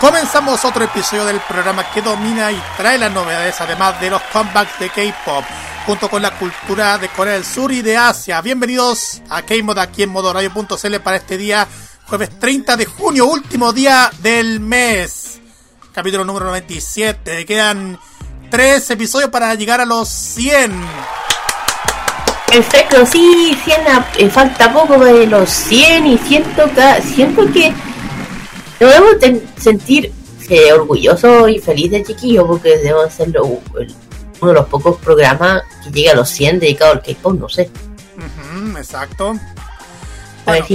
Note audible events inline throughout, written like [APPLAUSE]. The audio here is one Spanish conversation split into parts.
Comenzamos otro episodio del programa que domina y trae las novedades, además de los comebacks de K-pop, junto con la cultura de Corea del Sur y de Asia. Bienvenidos a K-Mod aquí en modoradio.cl para este día, jueves 30 de junio, último día del mes. Capítulo número 97. Quedan tres episodios para llegar a los 100. Perfecto, sí, 100, eh, falta poco de los 100 y siento, siento que debemos sentir eh, orgulloso y feliz de chiquillo porque debemos ser uno de los pocos programas que llega a los 100 dedicados al K-pop, no sé. exacto. Bueno,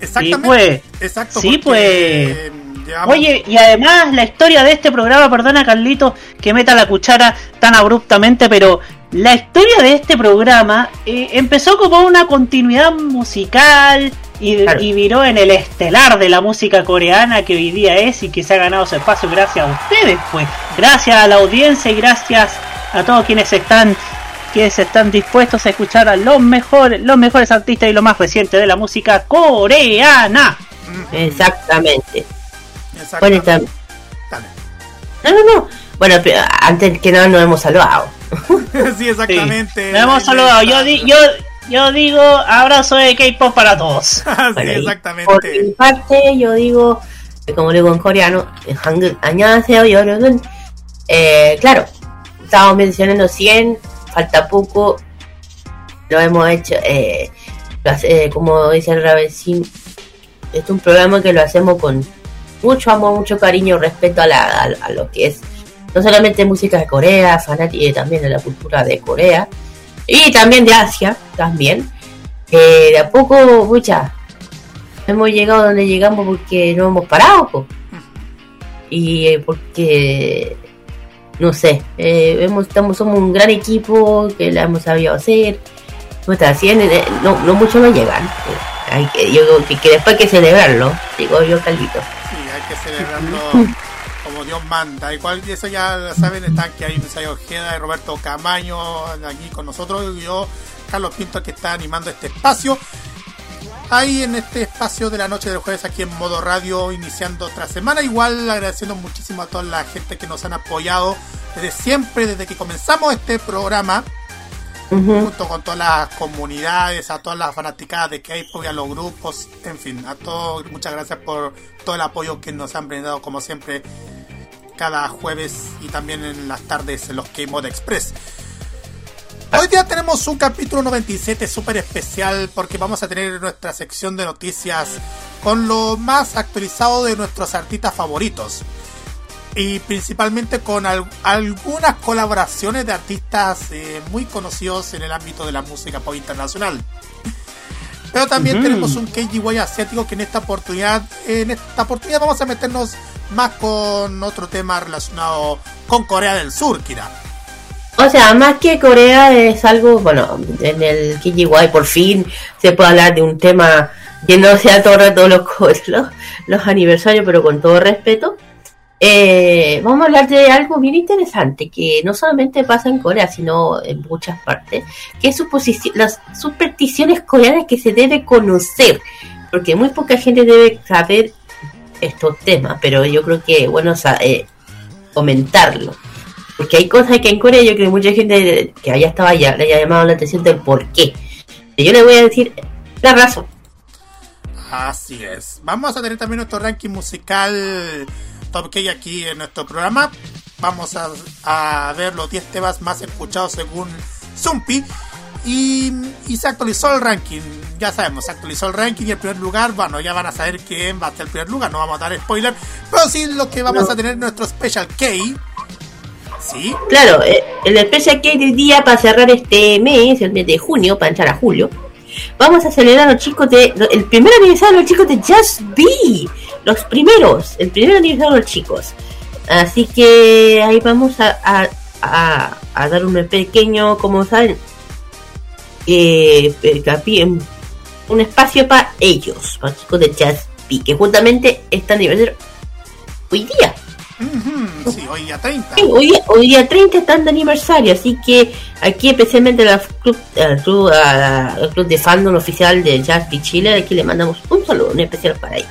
exactamente. Sí, pues. Exacto. Sí, porque, pues. Oye, y además la historia de este programa, perdona Carlito que meta la cuchara tan abruptamente, pero la historia de este programa eh, empezó como una continuidad musical y, Claro. y viró en el estelar de la música coreana que hoy día es y que se ha ganado su espacio gracias a ustedes, pues. Gracias a la audiencia y gracias a todos quienes están quienes están dispuestos a escuchar a los mejores, los mejores artistas y lo más reciente de la música coreana. Exactamente. exactamente. Bueno, no, no, no. Bueno, pero antes que nada nos hemos saludado. [LAUGHS] sí, exactamente. Nos hemos saludado. Yo, di- yo, yo digo abrazo de K-pop para todos. [LAUGHS] Ah, exactamente. Por mi parte, yo digo, eh, como digo en coreano, en Hangul, añádese yo eh, Claro, estábamos mencionando 100, falta poco. Lo hemos hecho, eh, eh como dice el Ravesim, es un programa que lo hacemos con mucho amor, mucho cariño, respeto a, la, lo que es no solamente música de Corea, fanática también de la cultura de Corea y también de Asia, también. Eh, de a poco, mucha, hemos llegado donde llegamos porque no hemos parado, po. y eh, porque no sé, eh, hemos, estamos, somos un gran equipo que la hemos sabido hacer. Así en- eh, no, no mucho no llegan. Hay que, yo que, que después hay que celebrarlo, digo yo, Carlito. Sí, hay que celebrarlo [LAUGHS] como Dios manda. Igual eso ya saben, están que hay Misael Ojeda y Roberto Camaño aquí con nosotros. Y yo, Carlos Pinto, que está animando este espacio. Ahí en este espacio de la noche del jueves aquí en modo radio, iniciando otra semana. Igual agradeciendo muchísimo a toda la gente que nos han apoyado desde siempre, desde que comenzamos este programa junto con todas las comunidades, a todas las fanaticadas de K-pop y a los grupos, en fin, a todos, muchas gracias por todo el apoyo que nos han brindado como siempre cada jueves y también en las tardes en los K-Mod Express. Hoy día tenemos un capítulo 97 súper especial porque vamos a tener nuestra sección de noticias con lo más actualizado de nuestros artistas favoritos y principalmente con al- algunas colaboraciones de artistas eh, muy conocidos en el ámbito de la música pop internacional. Pero también tenemos un KGY asiático que en esta oportunidad, en esta oportunidad vamos a meternos más con otro tema relacionado con Corea del Sur, Kira. O sea, más que Corea es algo, bueno, en el KGY por fin se puede hablar de un tema que no sea todo el rato los, [LAUGHS] los, los aniversarios, pero con todo respeto. Eh, vamos a hablar de algo bien interesante que no solamente pasa en Corea, sino en muchas partes, que es las supersticiones coreanas que se debe conocer, porque muy poca gente debe saber estos temas, pero yo creo que bueno eh, comentarlo. Porque hay cosas que en Corea yo creo que mucha gente que allá estaba allá le haya llamado la atención del por qué. Y yo le voy a decir la razón. Así es. Vamos a tener también nuestro ranking musical Top K aquí en nuestro programa. Vamos a, a ver los 10 temas más escuchados según Zumpi. Y, y se actualizó el ranking. Ya sabemos, se actualizó el ranking y el primer lugar, bueno, ya van a saber quién va a ser el primer lugar. No vamos a dar spoiler, pero sí lo que vamos No. a tener nuestro Special K. Sí, Claro, eh, el especial que hoy día para cerrar este mes, el mes de junio, para entrar a julio, vamos a celebrar a los chicos de. El primer aniversario de los chicos de Just Be. Los primeros, el primer aniversario de los chicos. Así que ahí vamos a, a, a- a dar un pequeño, como saben, eh, un espacio para ellos, para los chicos de Just Be, que justamente están aniversario hoy día. Sí, hoy a 30. Sí, hoy, día- hoy día 30 están de aniversario, así que aquí especialmente al club, club, club de fandom oficial de Jazz de Chile, aquí le mandamos un saludo, un especial para ellos.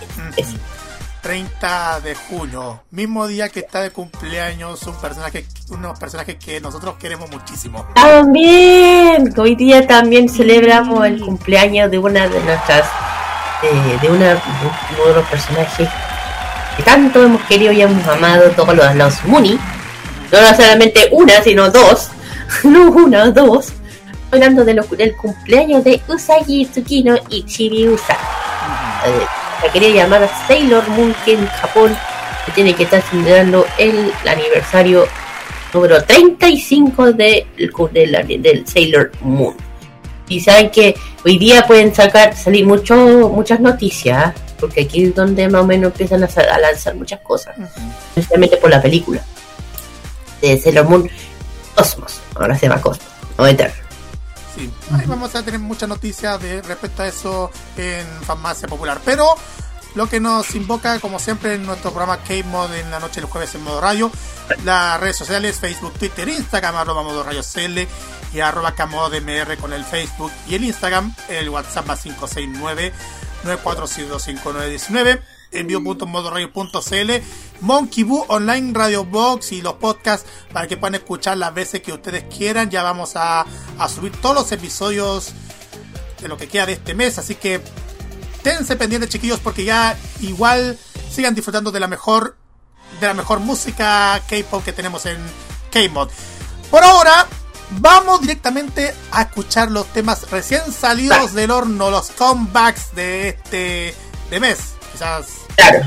30 de junio, mismo día que está de cumpleaños un personaje, unos personajes que nosotros queremos muchísimo. También, hoy día también celebramos el cumpleaños de una de nuestras, eh, de una de uno de los personajes que tanto hemos querido y hemos amado, todos los, los Muni. No solamente una, sino dos. [LAUGHS] no una, dos. Hablando de los- del cumpleaños de Usagi Tsukino y Chibi Usa. Eh, la quería llamar Sailor Moon, que en Japón se tiene que estar celebrando el aniversario número 35 de, del, del Sailor Moon. Y saben que hoy día pueden sacar salir mucho, muchas noticias, porque aquí es donde más o menos empiezan a, a lanzar muchas cosas, especialmente por la película de Sailor Moon Cosmos, ahora se llama Cosmos, no Eterno. Sí, ahí vamos a tener muchas noticias de respecto a eso en Farmacia Popular. Pero lo que nos invoca, como siempre, en nuestro programa K-Mod en la noche del jueves en modo radio, las redes sociales, Facebook, Twitter, Instagram, arroba modo radio CL y arroba KMODMR con el Facebook y el Instagram, el WhatsApp más 569 946251919 envío.modoradio.cl Monkey Boo Online Radio Box y los podcasts para que puedan escuchar las veces que ustedes quieran. Ya vamos a, a subir todos los episodios de lo que queda de este mes, así que tense pendientes chiquillos porque ya igual sigan disfrutando de la mejor de la mejor música K-pop que tenemos en K-Mod. Por ahora vamos directamente a escuchar los temas recién salidos del horno, los comebacks de este de mes. Quizás Claro,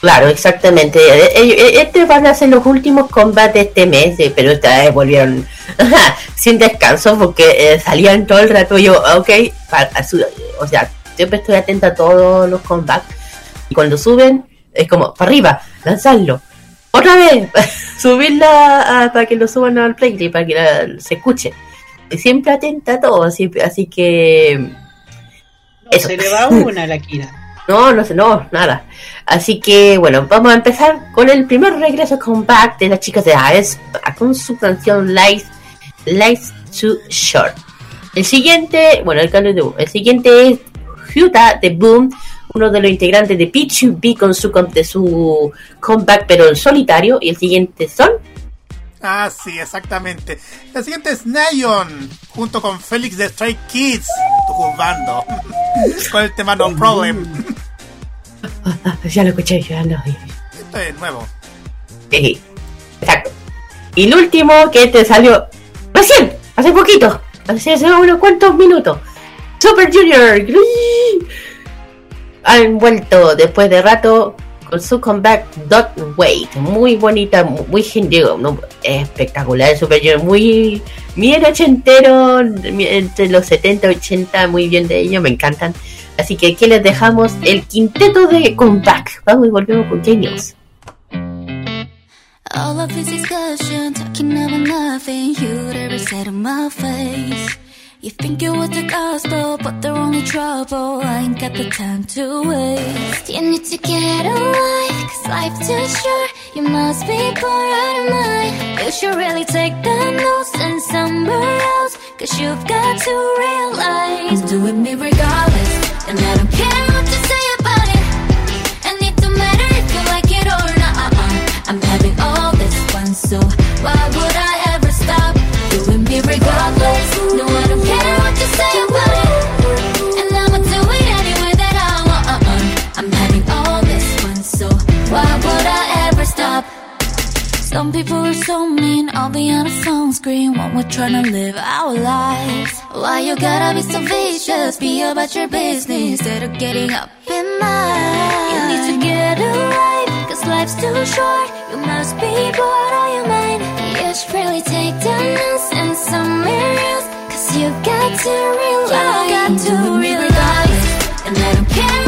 claro, exactamente. Eh, eh, Este van a ser los últimos combates de este mes, eh, pero esta vez volvieron [LAUGHS] sin descanso porque eh, salían todo el rato. Yo, ok, su- o sea, siempre estoy atenta a todos los combates. Y cuando suben, es como, para arriba, lanzarlo. Otra vez, [LAUGHS] subirla a- para que lo suban al playlist, para que la- se escuche. Siempre atenta a todo, así, así que. No Eso. se le va una a la Kira. [LAUGHS] No, no sé, no, nada. Así que bueno, vamos a empezar con el primer regreso comeback de las chicas de AES con su canción Life, Life Too Short. El siguiente, bueno, el cambio de. El siguiente es Hyuta de Boom, uno de los integrantes de P2B con su, de su comeback, pero en solitario. Y el siguiente son Ah, sí, exactamente. La siguiente es Nayon, junto con Félix de Stray Kids, tu bando, [LAUGHS] con el tema No Problem. [LAUGHS] Ya lo escuché, ya lo vi. Esto es nuevo. Sí, exacto. Y el último que te salió recién, hace poquito, hace, hace unos cuantos minutos. Super Junior han vuelto después de rato con su comeback Dot Wait, muy bonita, muy no, espectacular Super Junior, muy bien ochentero, entre los 70 y 80, muy bien de ellos, me encantan. Así que aquí les dejamos el quinteto de comeback. Vamos y volvemos con Genius. You think it was the gospel, but they're only trouble. I ain't got the time to waste. You need to get a life, cause life's too short. You must be bored out of mind. You should really take the notes and somewhere else, cause you've got to realize. Doing me regardless, and I don't care what you say about it. And it don't matter if you like it or not. I'm having all this fun, so Some people are so mean, I'll be on a phone screen when we're trying to live our lives. Why you gotta be so vicious? Be about your business instead of getting up in mine. You need to get a life, cause life's too short. You must be bored out your mind. You should really take down and somewhere else. Cause you got to realize, you got to realize, and I don't care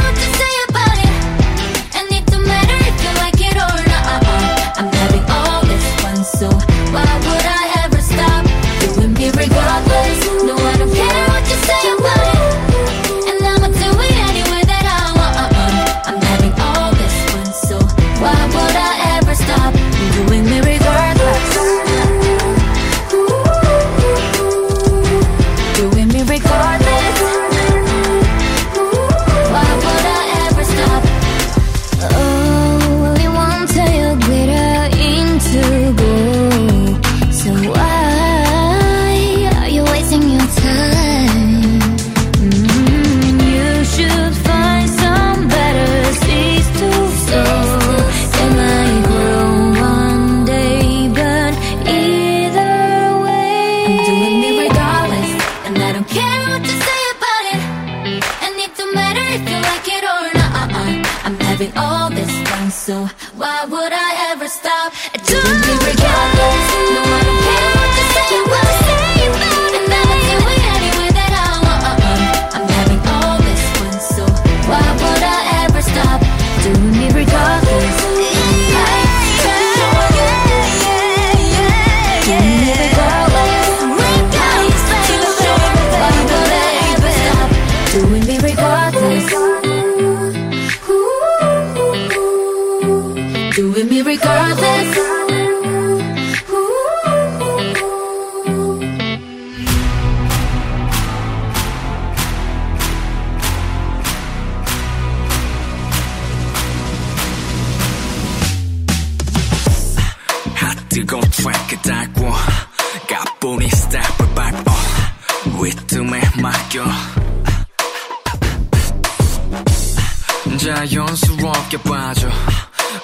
자연스럽게 빠져.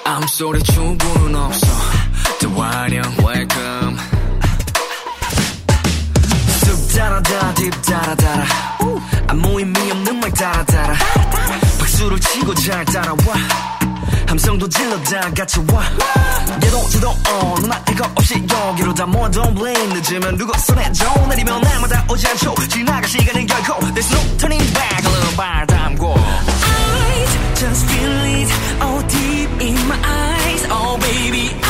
암소리 충분은 없어. 대환영 welcome. 쑥 달아달아 딥 달아달아. 아무 의미 없는 말 달아달아. 박수를 치고 잘 따라와. 함성도 질러 다 같이 와. 얘도 저도 어 눈알 이거 없이 여기로 다 모아. Don't blame 늦으면 누구 손에 줘. 내리면 날마다 오지 않죠. 지나갈 시간은 결코. There's no turning back. 얼른 발 담고 just feel it all deep in my eyes. Oh baby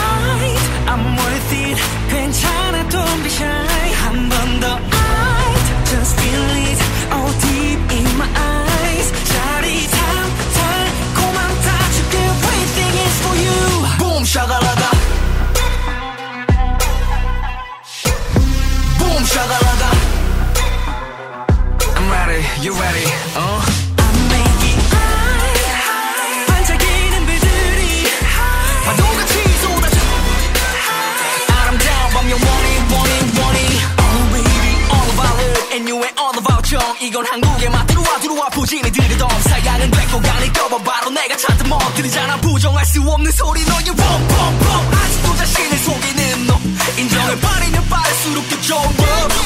들어와 들어와 부진이 들이던 사양은 됐고 간이 껴봐 바로 내가 찾던 멋들이잖아 부정할 수 없는 소리 너의 pompompom 아직도 자신을 속이는 너 인정을 빠르면 빠를수록 더 좋은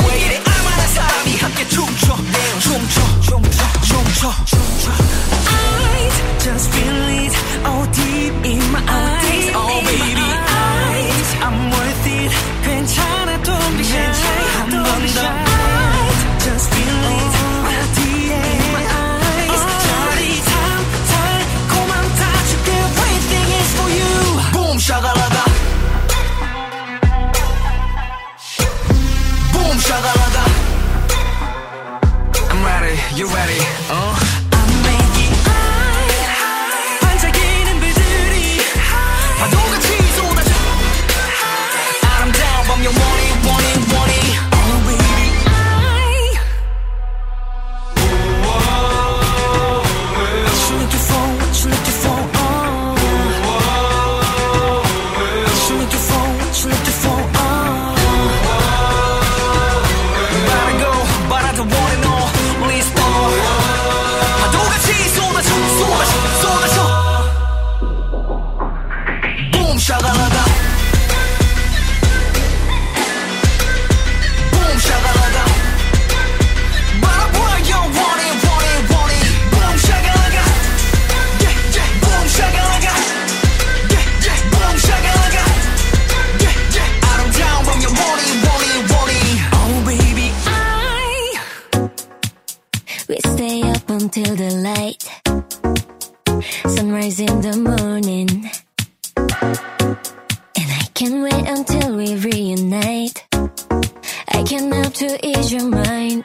왜 이래 알만한 사람이 함께 춤춰 춤춰 춤춰 춤춰 춤춰 I just feel it all deep in my eyes Oh baby I I'm worth it 괜찮아 don't be shy 한번더 I just feel it all deep You ready? Uh-huh. till the light. Sunrise in the morning. And I can't wait until we reunite. I can help to ease your mind.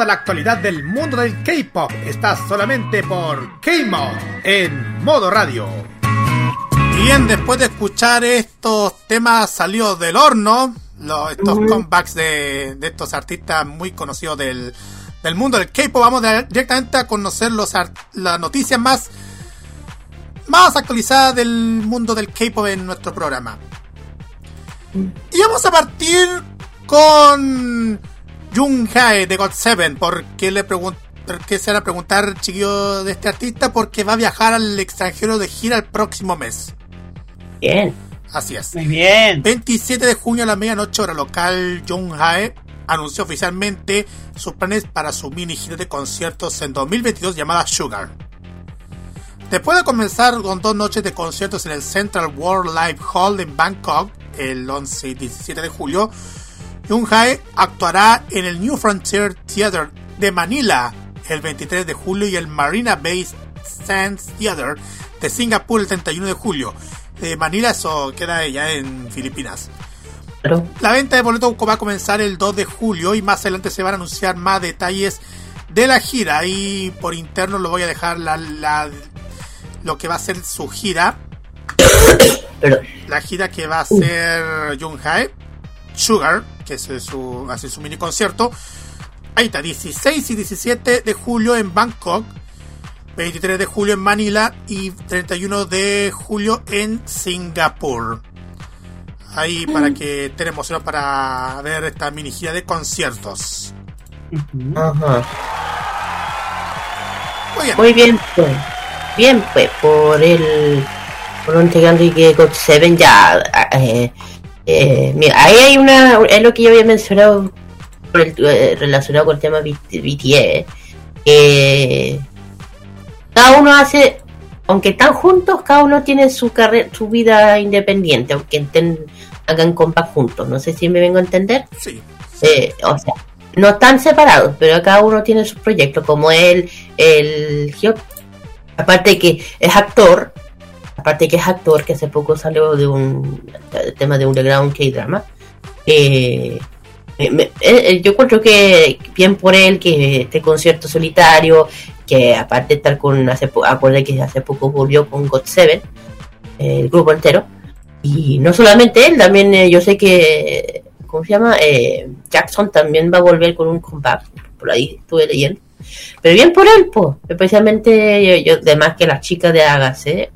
Toda la actualidad del mundo del K-pop está solamente por K-Mod en modo radio. Bien, después de escuchar estos temas salidos del horno, los, estos comebacks de, de estos artistas muy conocidos del, del mundo del K-pop, vamos de- directamente a conocer los las noticias más, más actualizadas del mundo del K-pop en nuestro programa. Y vamos a partir con Jung Hae de God Seven, porque le pregun- porque se van a preguntar, chiquillo, de este artista, porque va a viajar al extranjero de gira el próximo mes. Bien. Así es. Muy bien. 27 de junio a la medianoche hora local, Jung Hae anunció oficialmente sus planes para su mini gira de conciertos en 2022 llamada Sugar. Después de comenzar con dos noches de conciertos en el Central World Live Hall en Bangkok el 11 y 17 de julio, Jung Hae actuará en el New Frontier Theater de Manila el 23 de julio y el Marina Bay Sands Theater de Singapur el 31 de julio. De Manila eso queda ya en Filipinas. La venta de boletos va a comenzar el 2 de julio y más adelante se van a anunciar más detalles de la gira. Y por interno lo voy a dejar la, la- lo que va a ser su gira. [COUGHS] La gira que va a ser Jung Hae, Sugar, que es su, hace su mini concierto. Ahí está, 16 y 17 de julio en Bangkok, 23 de julio en Manila y 31 de julio en Singapur. Ahí para que estén emocionados para ver esta mini gira de conciertos. Ajá. Muy bien. Muy bien, pues. Bien, pues, por el. Por un integrante que God Seven ya. Eh, eh, mira, ahí hay una. Es lo que yo había mencionado el- eh, relacionado con el tema BTS. Que. Cada uno hace. Aunque están juntos, cada uno tiene su carrera, su vida independiente, aunque estén, hagan compas juntos. No sé si me vengo a entender. Sí. Eh, o sea, no están separados, pero cada uno tiene sus proyectos, como él, el Hyuk. Aparte que es actor, aparte que es actor, que hace poco salió de un tema de Underground K-Drama. Eh, me- me- eh, yo encuentro que bien por él que este concierto solitario, que aparte de estar con, hace acuérdate que hace poco volvió con God Seven, eh, el grupo entero. Y no solamente él, también eh, yo sé que, ¿cómo se llama? Eh, Jackson también va a volver con un comeback, por ahí estuve leyendo. Pero bien por él, pues, especialmente yo, yo, además que las chicas de Agase,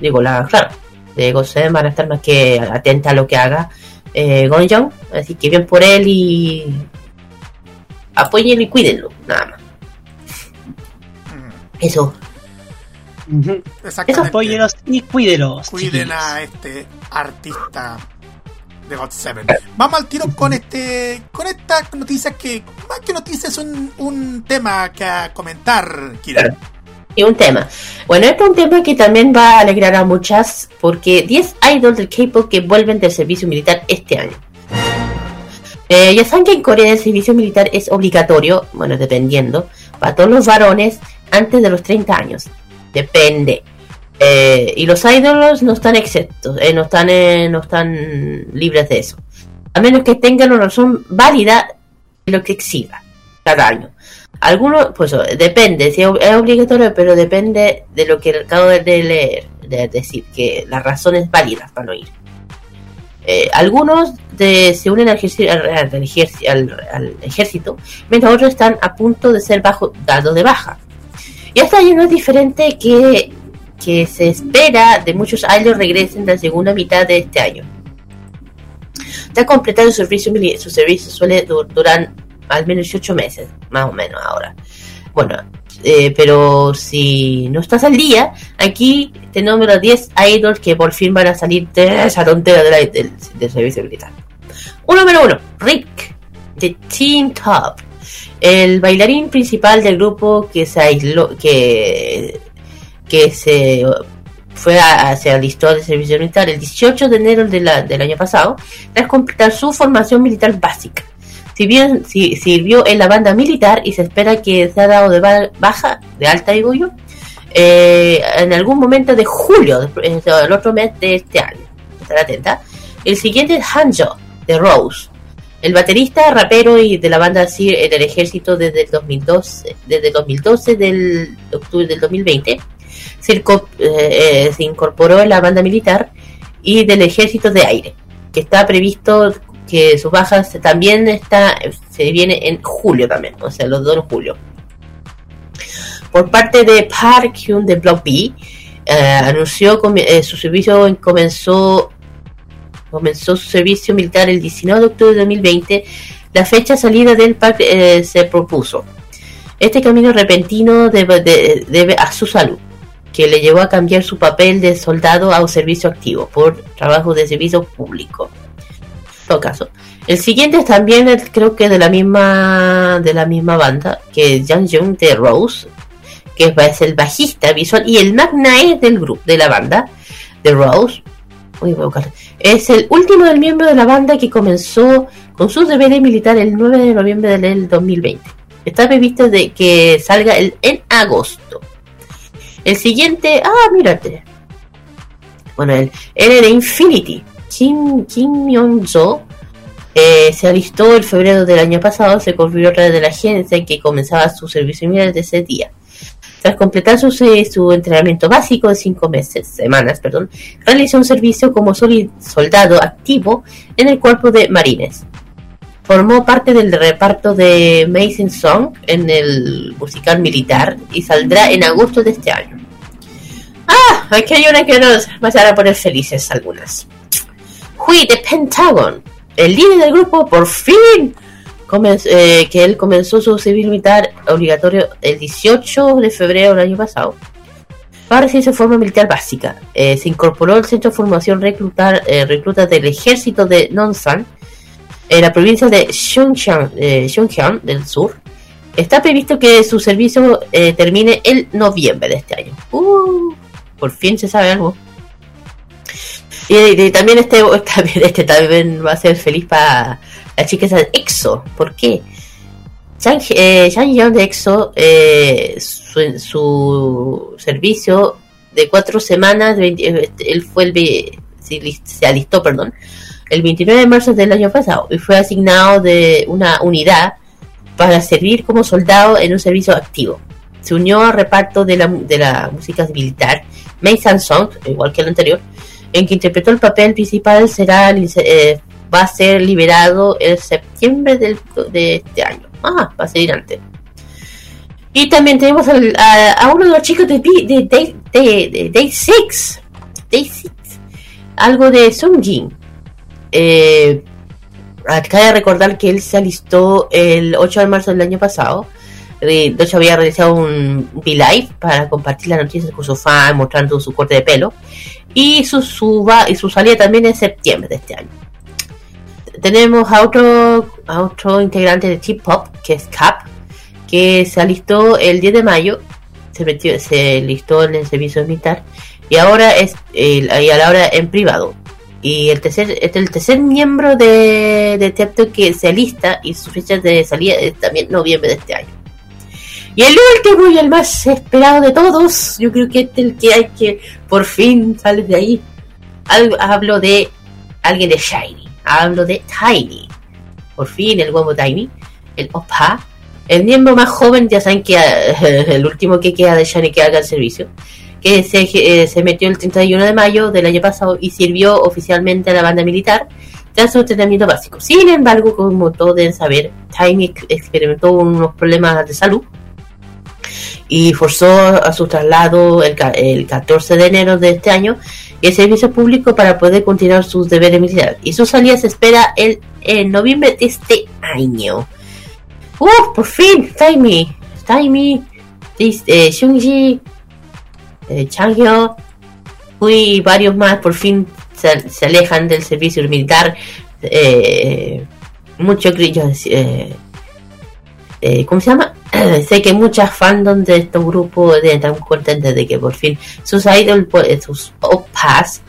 digo, la, claro, de Gosé van a estar más que atentas a lo que haga eh, Gonjong, así que bien por él y apóyenlo y cuídenlo, nada más. Eso, Ujú. Exactamente. Apóyelos y cuídelos. Cuiden chiquillos. a este artista de God Seven. Vamos al tiro con este con esta noticia que más que noticia es un, un tema que a comentar, Kira. Y un tema. Bueno, este es un tema que también va a alegrar a muchas, porque 10 idols del K-pop que vuelven del servicio militar este año. Eh, ya saben que en Corea el servicio militar es obligatorio, bueno, dependiendo, para todos los varones antes de los 30 años. Depende. Eh, y los idols no están exentos, eh, no, están, eh, no están libres de eso. A menos que tengan una razón válida de lo que exija cada año. Algunos, pues depende, si es obligatorio, pero depende de lo que acabo de leer, de decir, que las razones válidas para no ir. Eh, algunos de- se unen al, ejército, mientras otros están a punto de ser bajo, dados de baja. Y año no es diferente que, que se espera de muchos años regresen de la segunda mitad de este año. Ya completar su servicio, su servicio suele du- durar al menos 18 meses, más o menos ahora. Bueno, eh, pero si no estás al día, aquí tenemos los 10 idols que por fin van a salir de esa tontera de del, del servicio militar. Uno número uno, Rick, de Teen Top. El bailarín principal del grupo que se aisló, que, que se fue a, a- se alistó al servicio militar el 18 de enero de del año pasado tras completar su formación militar básica. Si bien si, sirvió en la banda militar y se espera que sea dado de ba- baja, de alta digo yo, eh, en algún momento de julio, de- el otro mes de este año. Estar atenta. El siguiente es Hanjo, de Rose. El baterista, rapero y de la banda Sir en el ejército desde el 2012, desde el 2012 del octubre del 2020, se, inco- eh, eh, se incorporó en la banda militar y del ejército de aire, que está previsto que sus bajas también está se viene en julio también, o sea, los dos en julio. Por parte de Park Hyun de Block B, eh, anunció eh, su servicio comenzó comenzó su servicio militar el 19 de octubre de 2020. La fecha de salida del Park eh, se propuso. Este camino repentino debe, de- debe a su salud, que le llevó a cambiar su papel de soldado a un servicio activo por trabajo de servicio público. Caso, el siguiente es también el- creo que de la misma de la misma banda, que es Jang Jung de Rose, que es el bajista visual y el magnae del grupo de la banda de Rose. Voy a. Es el último del miembro de la banda que comenzó con su deber militar el 9 de noviembre del 2020. Está previsto de que salga el, en agosto. El siguiente, ah, mírate. Bueno, él, él era de Infinity. Kim, Kim Myung-jo eh, se alistó en febrero del año pasado, se convirtió otra de la agencia en que comenzaba su servicio militar de ese día. Tras completar su, su entrenamiento básico de cinco meses, semanas, perdón, realizó un servicio como soldado activo en el cuerpo de marines. Formó parte del reparto de Amazing Song en el musical militar y saldrá en agosto de este año. Ah, aquí hay una que nos vas a poner felices algunas. Hui de Pentagon, el líder del grupo, por fin eh, que él comenzó su civil militar obligatorio el 18 de febrero del año pasado. Para recibir su forma militar básica, Eh, se incorporó al Centro de Formación reclutar, eh, del Ejército de Nonsan, en la provincia de Xinjiang del Sur. Está previsto que su servicio termine el noviembre de este año. Uh, por fin se sabe algo. Y, también este, [LAUGHS] también este también va a ser feliz para la chica esa de EXO. ¿Por qué? Chang, eh, de EXO, eh, su, su servicio de cuatro semanas, 20 eh, él fue el, se lis- se alistó, perdón, el 29 de marzo del año pasado y fue asignado de una unidad para servir como soldado en un servicio activo. Se unió al reparto de la, de la música militar Mei Song, igual que el anterior, en que interpretó el papel principal, será eh, va a ser liberado en septiembre del, de este año. Ah, va a ser antes. Y también tenemos al- a, uno de los chicos de, de Day 6. Day 6. Algo de Sungjin. Eh, acaba de recordar que él se alistó el 8 de marzo del año pasado. Eh, De hecho, había realizado un V-Live para compartir las noticias con su fan, mostrando su corte de pelo. Y su, su, va- y su salida también en septiembre de este año. Tenemos a otro, a otro integrante de T-Pop, que es Cap, que se alistó el 10 de mayo, se metió, se alistó en el servicio militar y ahora es el, y a la hora en privado. Y el tercer, el tercer miembro de, de Tepto que se alista y su fecha de salida es también noviembre de este año. Y el último y el más esperado de todos, yo creo que este es el que hay que por fin salir de ahí. Hablo de alguien de Shiny, hablo de Tiny. Por fin el huevo Tiny, el Opa, el miembro más joven, ya saben que eh, [LAUGHS] el último que queda de Shiny que haga el servicio, que se, eh, se metió el 31 de mayo del año pasado y sirvió oficialmente a la banda militar tras su entrenamiento básico. Sin embargo, como todos deben saber, Tiny experimentó unos problemas de salud y forzó a su traslado el, el 14 de enero de este año el servicio público para poder continuar sus deberes militares. Y su salida se espera el, en noviembre de este año. ¡Uh! Por fin, Taimi, Taimi, Dis- eh, Shunji, eh, Changhyo, y varios más por fin se, se alejan del servicio militar. Eh, muchos grillos, eh, eh, ¿cómo se llama? [CLEARS THROAT] sé que muchas fandoms de estos grupos están contentas de que por fin sus idols, pues, sus opas,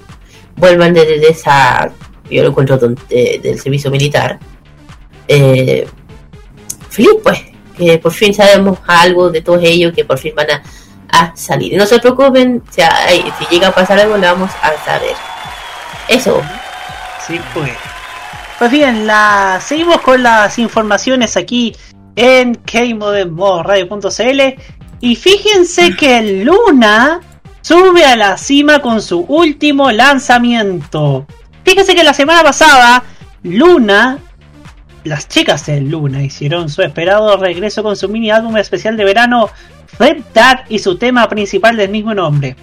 vuelvan de, de esa, yo lo encuentro de- del servicio militar. Eh, pues, que por fin sabemos algo de todos ellos, que por fin van a, a salir. No se preocupen, si llega a pasar algo, lo vamos a saber. Eso. Sí, pues. Pues bien, la seguimos con las informaciones aquí en Radio.cl y fíjense que Luna sube a la cima con su último lanzamiento. Fíjense que la semana pasada Luna, las chicas de Luna hicieron su esperado regreso con su mini álbum especial de verano Flip That y su tema principal del mismo nombre.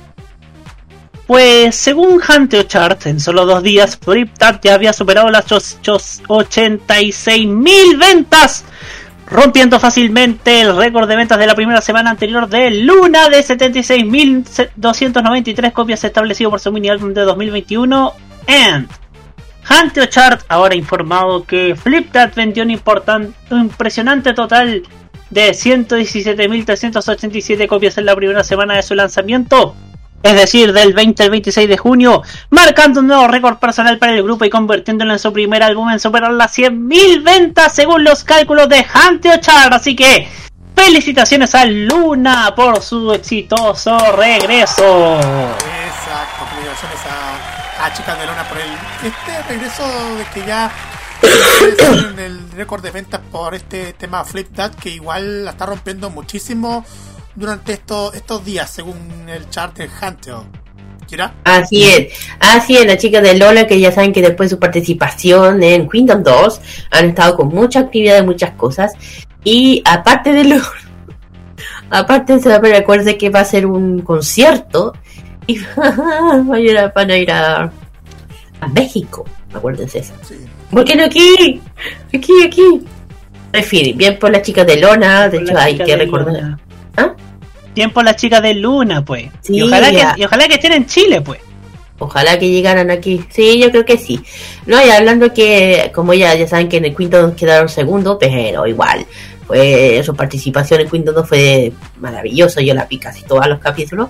Pues según Hunteo Chart, en solo dos días, Flip That ya había superado las 86.000 ventas, rompiendo fácilmente el récord de ventas de la primera semana anterior de Luna de 76.293 copias establecido por su mini álbum de 2021 and Hunteo Chart ahora informado que Flip That vendió un, un impresionante total de 117.387 copias en la primera semana de su lanzamiento, es decir, del 20 al 26 de junio, marcando un nuevo récord personal para el grupo y convirtiéndolo en su primer álbum en superar las 100.000 ventas según los cálculos de Hunteo Chart. Así que, felicitaciones a Luna por su exitoso regreso. Exacto, felicitaciones a, a Chicas de Luna por el, este regreso de que ya en el récord de ventas por este tema Flip That que igual la está rompiendo muchísimo durante estos estos días según el chart de Hunter. ¿Kira? Así es, así es, la chica de Lola que ya saben que después de su participación en Kingdom 2 han estado con mucha actividad de muchas cosas y aparte de lo [LAUGHS] aparte se recuerde que va a ser un concierto y [LAUGHS] van a ir a, a México, acuérdense eso. Sí. ¿Por qué no aquí? Aquí, aquí. En fin, bien por las chicas de Lona, de Por hecho las hay chicas que recordar. ¿Ah? Tiempo las chicas de Luna, pues. Sí, y, ojalá ya. que, y ojalá que estén en Chile, pues. Ojalá que llegaran aquí. Sí, yo creo que sí. No, y hablando que, como ya, ya saben que en el quinto quedaron segundo, pero igual. Fue, su participación en Quinto 2 fue maravilloso. Yo la vi casi todos los capítulos.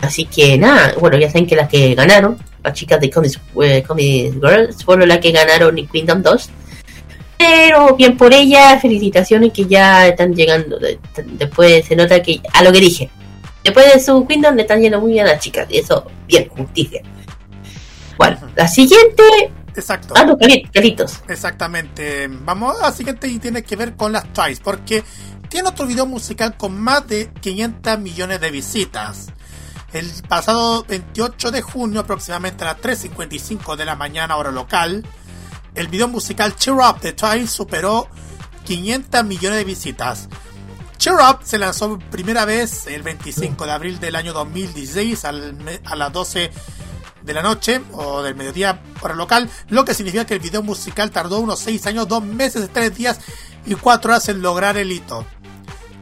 Así que nada, bueno, ya saben que las que ganaron, las chicas de Comics, eh, Comics Girls, fueron las que ganaron en Kingdom 2. Pero bien por ellas, felicitaciones que ya están llegando. de- Después se nota que, a lo que dije, después de su Kingdom le están yendo muy bien a las chicas. Y eso, bien, justicia. Bueno, la siguiente. Exacto. Ah, no, Calitos. Exactamente. Vamos a la siguiente y tiene que ver con las Twice, porque tiene otro video musical con más de 500 millones de visitas. El pasado 28 de junio, aproximadamente a las 3.55 de la mañana, hora local, el video musical Cheer Up de Twice superó 500 millones de visitas. Cheer Up se lanzó por primera vez el 25 de abril del año 2016 al me- a las 12 de la noche o del mediodía hora local, lo que significa que el video musical tardó unos 6 años, 2 meses, 3 días y 4 horas en lograr el hito.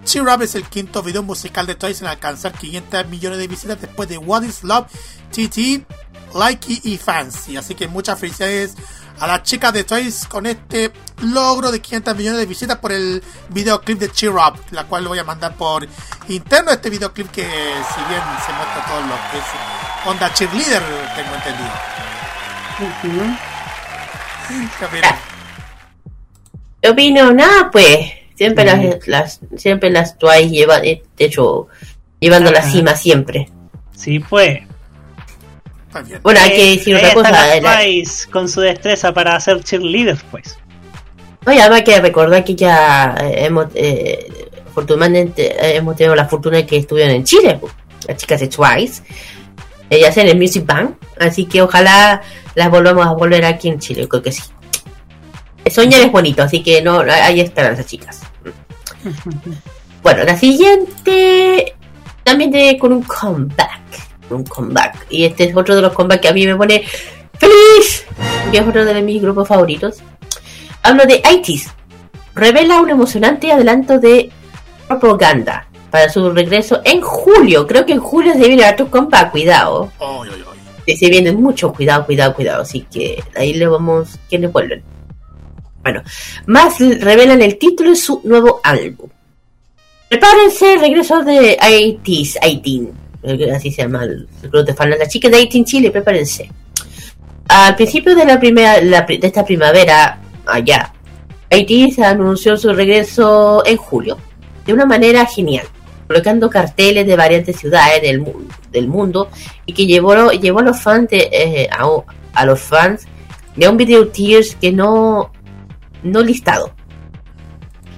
Cheer Up es el quinto video musical de Twice en alcanzar 500 millones de visitas después de What is Love, TT, Likey y Fancy. Así que muchas felicidades a las chicas de Twice con este logro de 500 millones de visitas por el videoclip de Cheer Up, la cual lo voy a mandar por interno este videoclip que si bien se muestra todo lo que es onda cheerleader, tengo entendido. Que mira, ¿Qué opino? Nada, pues. Siempre las, las, siempre las Twice llevan, de hecho, llevando la cima siempre. Sí, pues. Está bien. Bueno, hay que decir otra Ahí están cosa. las eh, la- Twice con su destreza para hacer cheerleaders, pues. Oye, además hay que recordar que ya eh, hemos, eh, afortunadamente, eh, hemos tenido la fortuna de que estuvieron en Chile, pues, las chicas de Twice. Ellas en el Music Bank, así que ojalá las volvamos a volver aquí en Chile, creo que sí. Soñar es bonito, así que no hay esperanza, chicas. [LAUGHS] Bueno, la siguiente también de, con un comeback. Un comeback. Y este es otro de los comebacks que a mí me pone feliz. Que es otro de mis grupos favoritos. Hablo de ITIS. Revela un emocionante adelanto de propaganda para su regreso en julio. Creo que en julio se viene otro comeback, cuidado. Oy, oy, oy. Que se vienen mucho, cuidado, cuidado, cuidado. Así que ahí le vamos, ¿quiénes vuelven? Bueno, más revelan el título de su nuevo álbum. Prepárense, regreso de IT's, 18, eh, así se llama el grupo de fans, chicas de 18 Chile, prepárense. Al principio de la primera, la pri- de esta primavera, allá, IT's anunció su regreso en julio, de una manera genial, colocando carteles de variantes ciudades del, del mundo y que llevó, llevó a los fans de, eh, a, los fans de un video Tears que no, no listado.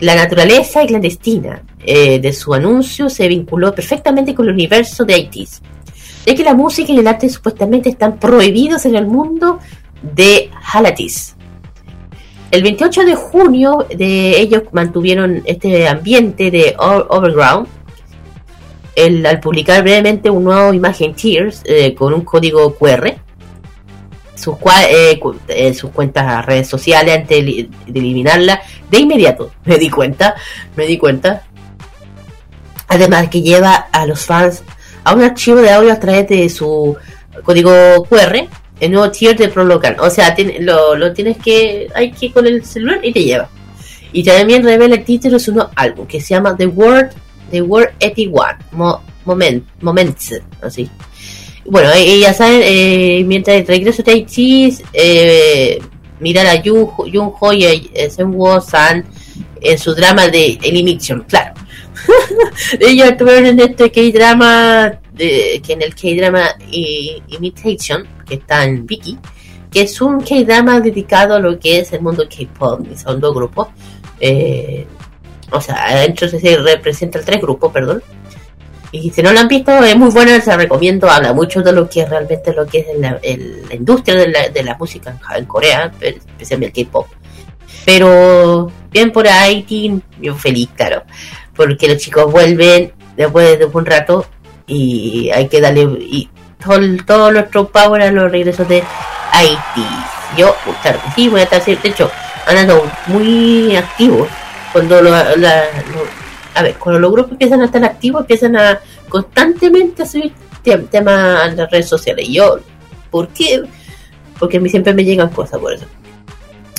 La naturaleza clandestina eh, de su anuncio se vinculó perfectamente con el universo de ITs, ya que la música y el arte supuestamente están prohibidos en el mundo de Halatis. El 28 de junio de ellos mantuvieron este ambiente de overground el- al publicar brevemente un nuevo imagen Tears eh, con un código QR sus, eh, eh, sus cuentas redes sociales antes de, de eliminarla. De inmediato [LAUGHS] me di cuenta me di cuenta. Además que lleva a los fans a un archivo de audio a través de su código QR el nuevo tier de Prolocan o sea lo, lo tienes que hay que ir con el celular y te lleva. Y también revela el título de su nuevo álbum que se llama The World The World 81 Mo- Moment Moments así bueno, eh, eh, ya saben, eh, mientras regreso de Taichi, eh, mirar a Yu- Junho y a Senwo San en su drama de Elimination, claro. [LAUGHS] Ellos estuvieron en este K-drama, que en el K-drama eh, Imitation, que está en Viki, que es un K-drama dedicado a lo que es el mundo K-pop, son dos grupos. eh, o sea, dentro se representan tres grupos, perdón. Y si no lo han visto, es muy bueno, se la recomiendo. Habla mucho de lo que es realmente lo que es la, la industria de la, de la música en, en Corea, pe- especialmente el K-pop. Pero bien por Tim, yo feliz, claro, porque los chicos vuelven después de un rato y hay que darle y todo, todo nuestro power a los regresos de Haití. Yo, que sí, voy a estar, de hecho, han andado muy activos cuando la- lo- a ver, cuando los grupos empiezan a estar activos, empiezan a constantemente a subir te- temas en las redes sociales. Y yo, ¿por qué? Porque a mí siempre me llegan cosas por eso.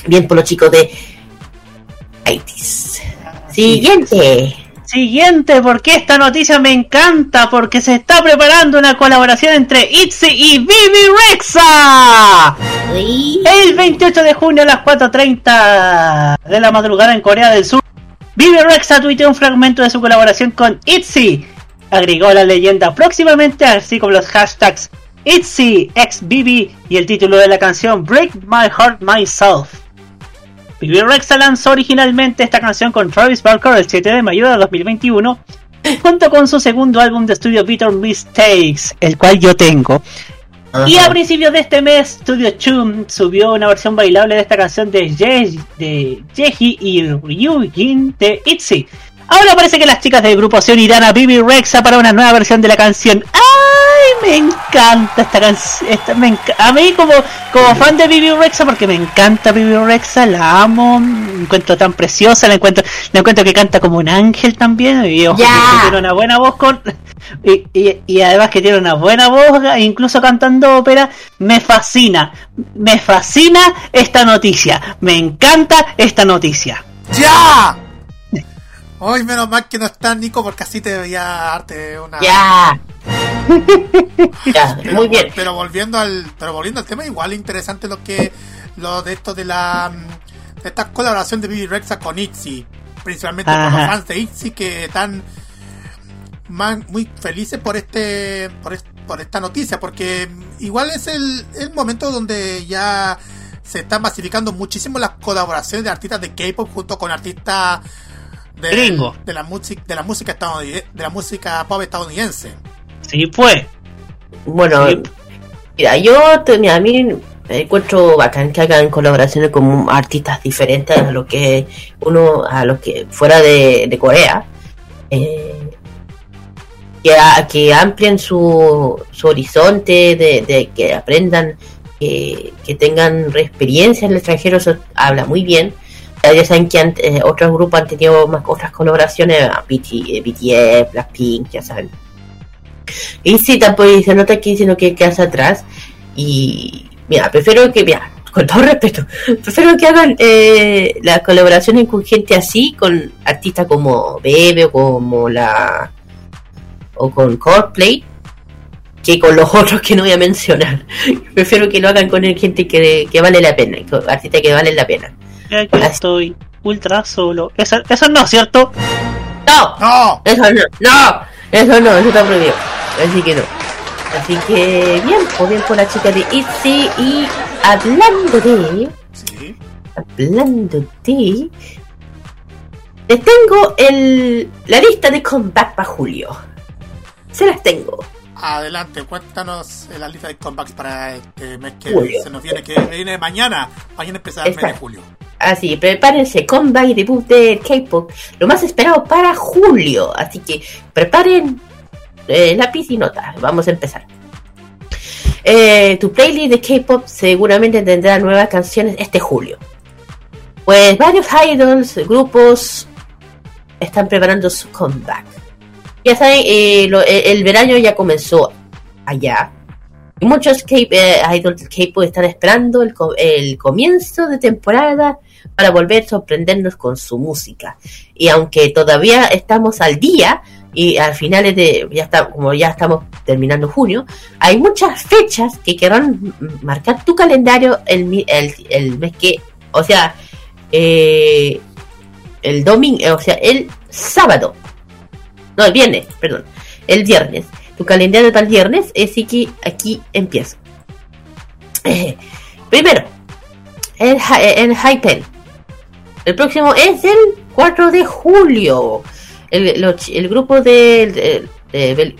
Bien por los chicos de ITIS. Siguiente. Siguiente, porque esta noticia me encanta, porque se está preparando una colaboración entre ITZY y Bibi Rexa. El 28 de junio a las 4.30 de la madrugada en Corea del Sur, Bibi Rexa tuiteó un fragmento de su colaboración con ITZY. Agregó la leyenda próximamente, así como los hashtags ITZY, y el título de la canción Break My Heart Myself. Bibi Rexa lanzó originalmente esta canción con Travis Barker el 7 de mayo de 2021, junto con su segundo álbum de estudio Bitter Mistakes, el cual yo tengo. Y a principios de este mes, Studio Chum subió una versión bailable de esta canción de, Ye- de Yeji y Ryujin de ITZY. Ahora parece que las chicas del grupo se unirán a Bibi Rexa para una nueva versión de la canción. ¡Ay! Me encanta esta canción. Esta, me a mí como, como fan de Bibi Rexa, porque me encanta Bibi Rexa, la amo, la encuentro tan preciosa, la encuentro, la encuentro que canta como un ángel también, y ojo, tiene una buena voz con... Y, y- y además que tiene una buena voz, incluso cantando ópera, me fascina, me fascina esta noticia, me encanta esta noticia. ¡Ya! Hoy menos mal que no está Nico porque así te veía darte una. Ya. [LAUGHS] ya, Pero, muy bien. Pero volviendo al, pero volviendo al tema, igual interesante lo que lo de esto de la mm, de esta colaboración de Bibi Rexa con Itzy, principalmente con los fans de Itzy que están muy felices por este por, es- por esta noticia, porque mm, igual es el, el momento donde ya se están masificando muchísimo las colaboraciones de artistas de K-pop junto con artistas de, de la música de la música estadounidense, de la música pop estadounidense. Sí, pues. Bueno, Sí. mira, yo te- mira, a mí me encuentro bacán que hagan colaboraciones con artistas diferentes a lo que uno, a los que fuera de, de Corea. Eh, que, a- que amplien su, su horizonte, de, de que aprendan, que, que tengan experiencia en el extranjero, eso habla muy bien. Ya saben que eh, otros grupos han tenido más otras colaboraciones, BT, eh, BTS, Blackpink, ya saben. Y sí, tampoco se nota aquí, sino que quedas atrás. Y mira, prefiero que, mira, con todo respeto, [LAUGHS] prefiero que hagan eh, las colaboraciones con gente así, con artistas como Bebe o como la. o con Coldplay, que con los otros que no voy a mencionar. [LAUGHS] prefiero que lo hagan con gente que, que vale la pena, con artistas que valen la pena. Aquí estoy ultra solo. Eso, eso no es cierto. ¡No! ¡No! Eso no, no, eso no, eso está prohibido. Así que no. Así que bien, pues bien por la chica de ITZY y hablando de, Sí. hablando de, les tengo el, la lista de comeback para julio. Se las tengo. Adelante, cuéntanos eh, la lista de comebacks para este mes que Julio. se nos viene, que viene mañana. Mañana empieza el mes de julio. Así, prepárense, comeback y debut de K-pop, lo más esperado para julio. Así que preparen eh, lápiz y nota. Vamos a empezar. Eh, tu playlist de K-pop seguramente tendrá nuevas canciones este julio. Pues varios idols, grupos están preparando su comeback. Ya saben, eh, el verano ya comenzó allá. Y muchos K idols K-pop están esperando el comienzo de temporada para volver a sorprendernos con su música. Y aunque todavía estamos al día y al finales de ya está como ya estamos terminando junio, hay muchas fechas que querrán marcar tu calendario el, el, el mes que, o sea, eh, el domingo, o sea, el sábado. No, el viernes, perdón. El viernes. Tu calendario para el viernes, así que aquí empiezo. Eh, primero, Hi- el Hypen. El próximo es el 4 de julio. El, grupo de, de- de- de-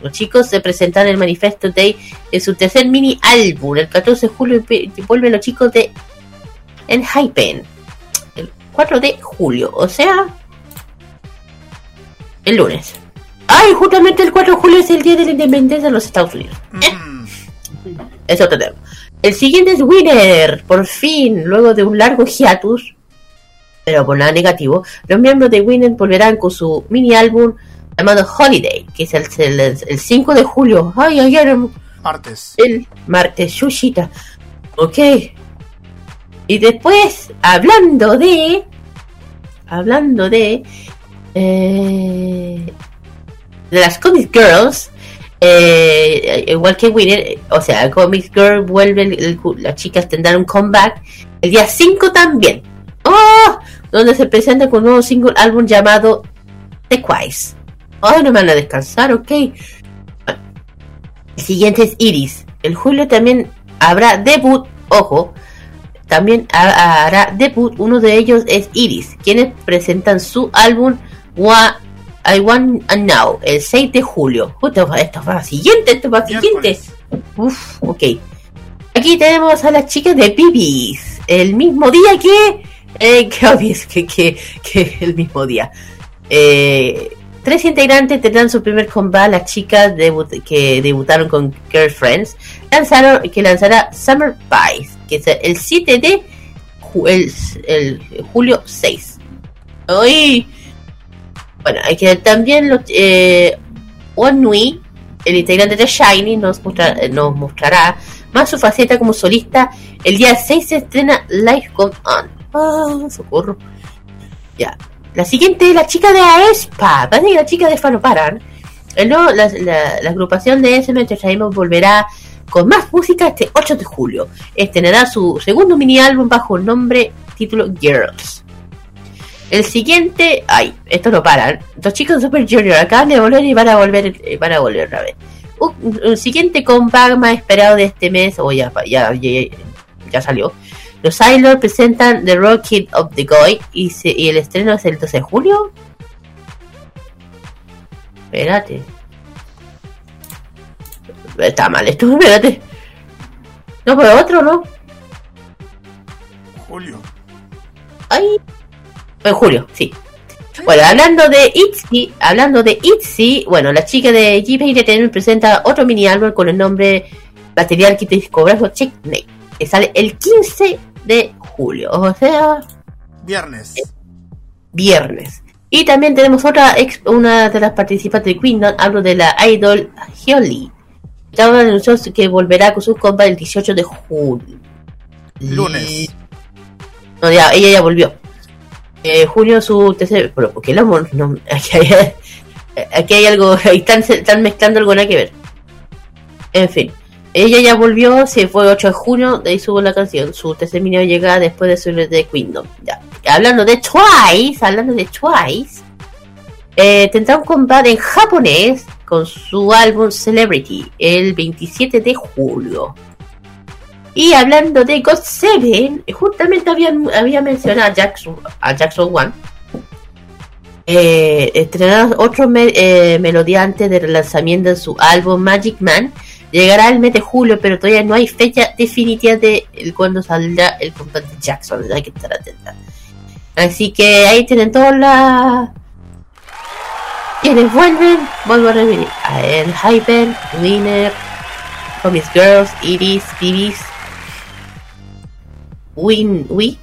los chicos se presentan el Manifesto Day en su tercer mini álbum. El 14 de julio vuelven los chicos de El Hypen. El 4 de julio, o sea, el lunes. Ay, justamente el 4 de julio es el día de la independencia de los Estados Unidos. Mm, Eso tenemos. El siguiente es Winner. Por fin, luego de un largo hiatus, pero por nada negativo, los miembros de Winner volverán con su mini álbum llamado Holiday, que es el, el, el 5 de julio. Ay, ay, ay, martes. el martes, Shushita. Ok. Y después, hablando de. Hablando de. eh, de las Comic Girls. eh, igual que Winner, o sea, Comic Girl vuelve, el- el- las chicas tendrán un comeback el día 5 también. ¡Oh! Donde se presenta con un nuevo single álbum llamado The Quiz. ¡Ay, no me van a descansar! Ok. El siguiente es Iris. El julio también habrá debut, ojo, también ha- hará debut, uno de ellos es Iris, quienes presentan su álbum Wa- I Want and Now el 6 de julio. Justo, esto va siguiente, esto va siguiente. Uf, ok. Aquí tenemos a las chicas de Bibis. El mismo día que. Eh, [LAUGHS] que, obvio, que, que, que el mismo día. Eh, tres integrantes tendrán su primer combate. Las chicas que debutaron con Girlfriends lanzaron, que lanzará Summer Pies, que es el 7 de el, julio 6. ¡Ay! Bueno, hay que también los, eh, el integrante de Shiny, nos, mostra- nos mostrará más su faceta como solista. El día 6 se estrena Life Goes On. Ah, socorro. Ya. La siguiente es la chica de Aespa. Parece que la chica de Fano Paran. El nuevo- la, la- la agrupación de SM Entertainment volverá con más música este 8 de julio. Estrenará su segundo mini álbum bajo el nombre título Girls. El siguiente, ay, esto no paran. Los chicos de Super Junior acaban de volver y van a volver, eh, van a volver otra vez. Un, siguiente comeback más esperado de este mes, o ya, ya, ya, ya salió. Los Sailor presentan The Rocket of the Goy y, se- y el estreno es el 12 de julio. Espérate. Está mal esto, [LAUGHS] espérate. No, pero otro, ¿no? Julio. Ay. En julio, sí. Bueno, hablando de ITZY, hablando de ITZY, bueno, la chica de Ghibli Entertainment presenta otro mini álbum con el nombre Material Kit Discográfico Checkmate, que sale el 15 de julio, o sea, Viernes. viernes. Y también tenemos otra, ex- una de las participantes de Queendom, hablo de la idol Hyoli. Esta anunció que volverá con sus compas el 18 de julio. Lunes. No, ya, ella ya volvió. Eh, junio su tercer. Pero, ¿por qué el amor? No, [LAUGHS] aquí, hay, aquí hay algo. Ahí están, están mezclando algo nada que ver. En fin. Ella ya volvió, se fue 8 de junio, de ahí subo la canción. Su tercer video llega después de su de Kingdom. Ya. Hablando de Twice, hablando de Twice, eh, tendrá un combate en japonés con su álbum Celebrity el 27 de julio. Y hablando de God Seven, justamente había, había mencionado a Jackson, a Jackson One. Eh, otro me- eh, melodía antes del lanzamiento de su álbum Magic Man. Llegará el mes de julio, pero todavía no hay fecha definitiva de cuándo saldrá el cantante Jackson. Hay que estar atenta. Así que ahí tienen todas las. Quienes vuelven, vuelvo a repetir. A el Hyper, Winner, Comics Girls, Iris, Iris, Win, Wii,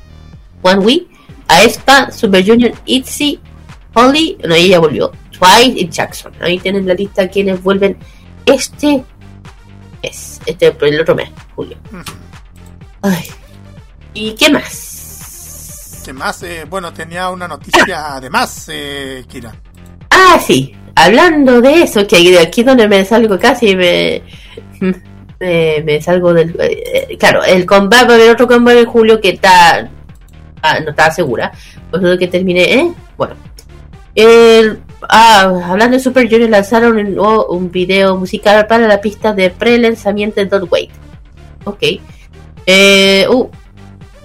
One Wii, Aespa, Super Junior, Itzy, Holly, no, ella volvió, Twice y Jackson. Ahí tienen la lista quienes vuelven este mes, este el otro mes, julio. Ay. ¿Y qué más? Además, eh, bueno, tenía una noticia [LAUGHS] además, eh, Kira. Ah, sí. Hablando de eso, que de aquí donde me salgo casi me. Me, [LAUGHS] me salgo del. eh, claro, el combate, va a haber otro combate en julio que está. ah, no estaba segura. Por eso que terminé, ¿eh? Bueno. El, ah, hablando de Super Junior, lanzaron un, un video musical para la pista de pre-lanzamiento de Don't Wait. Ok. Eh, uh,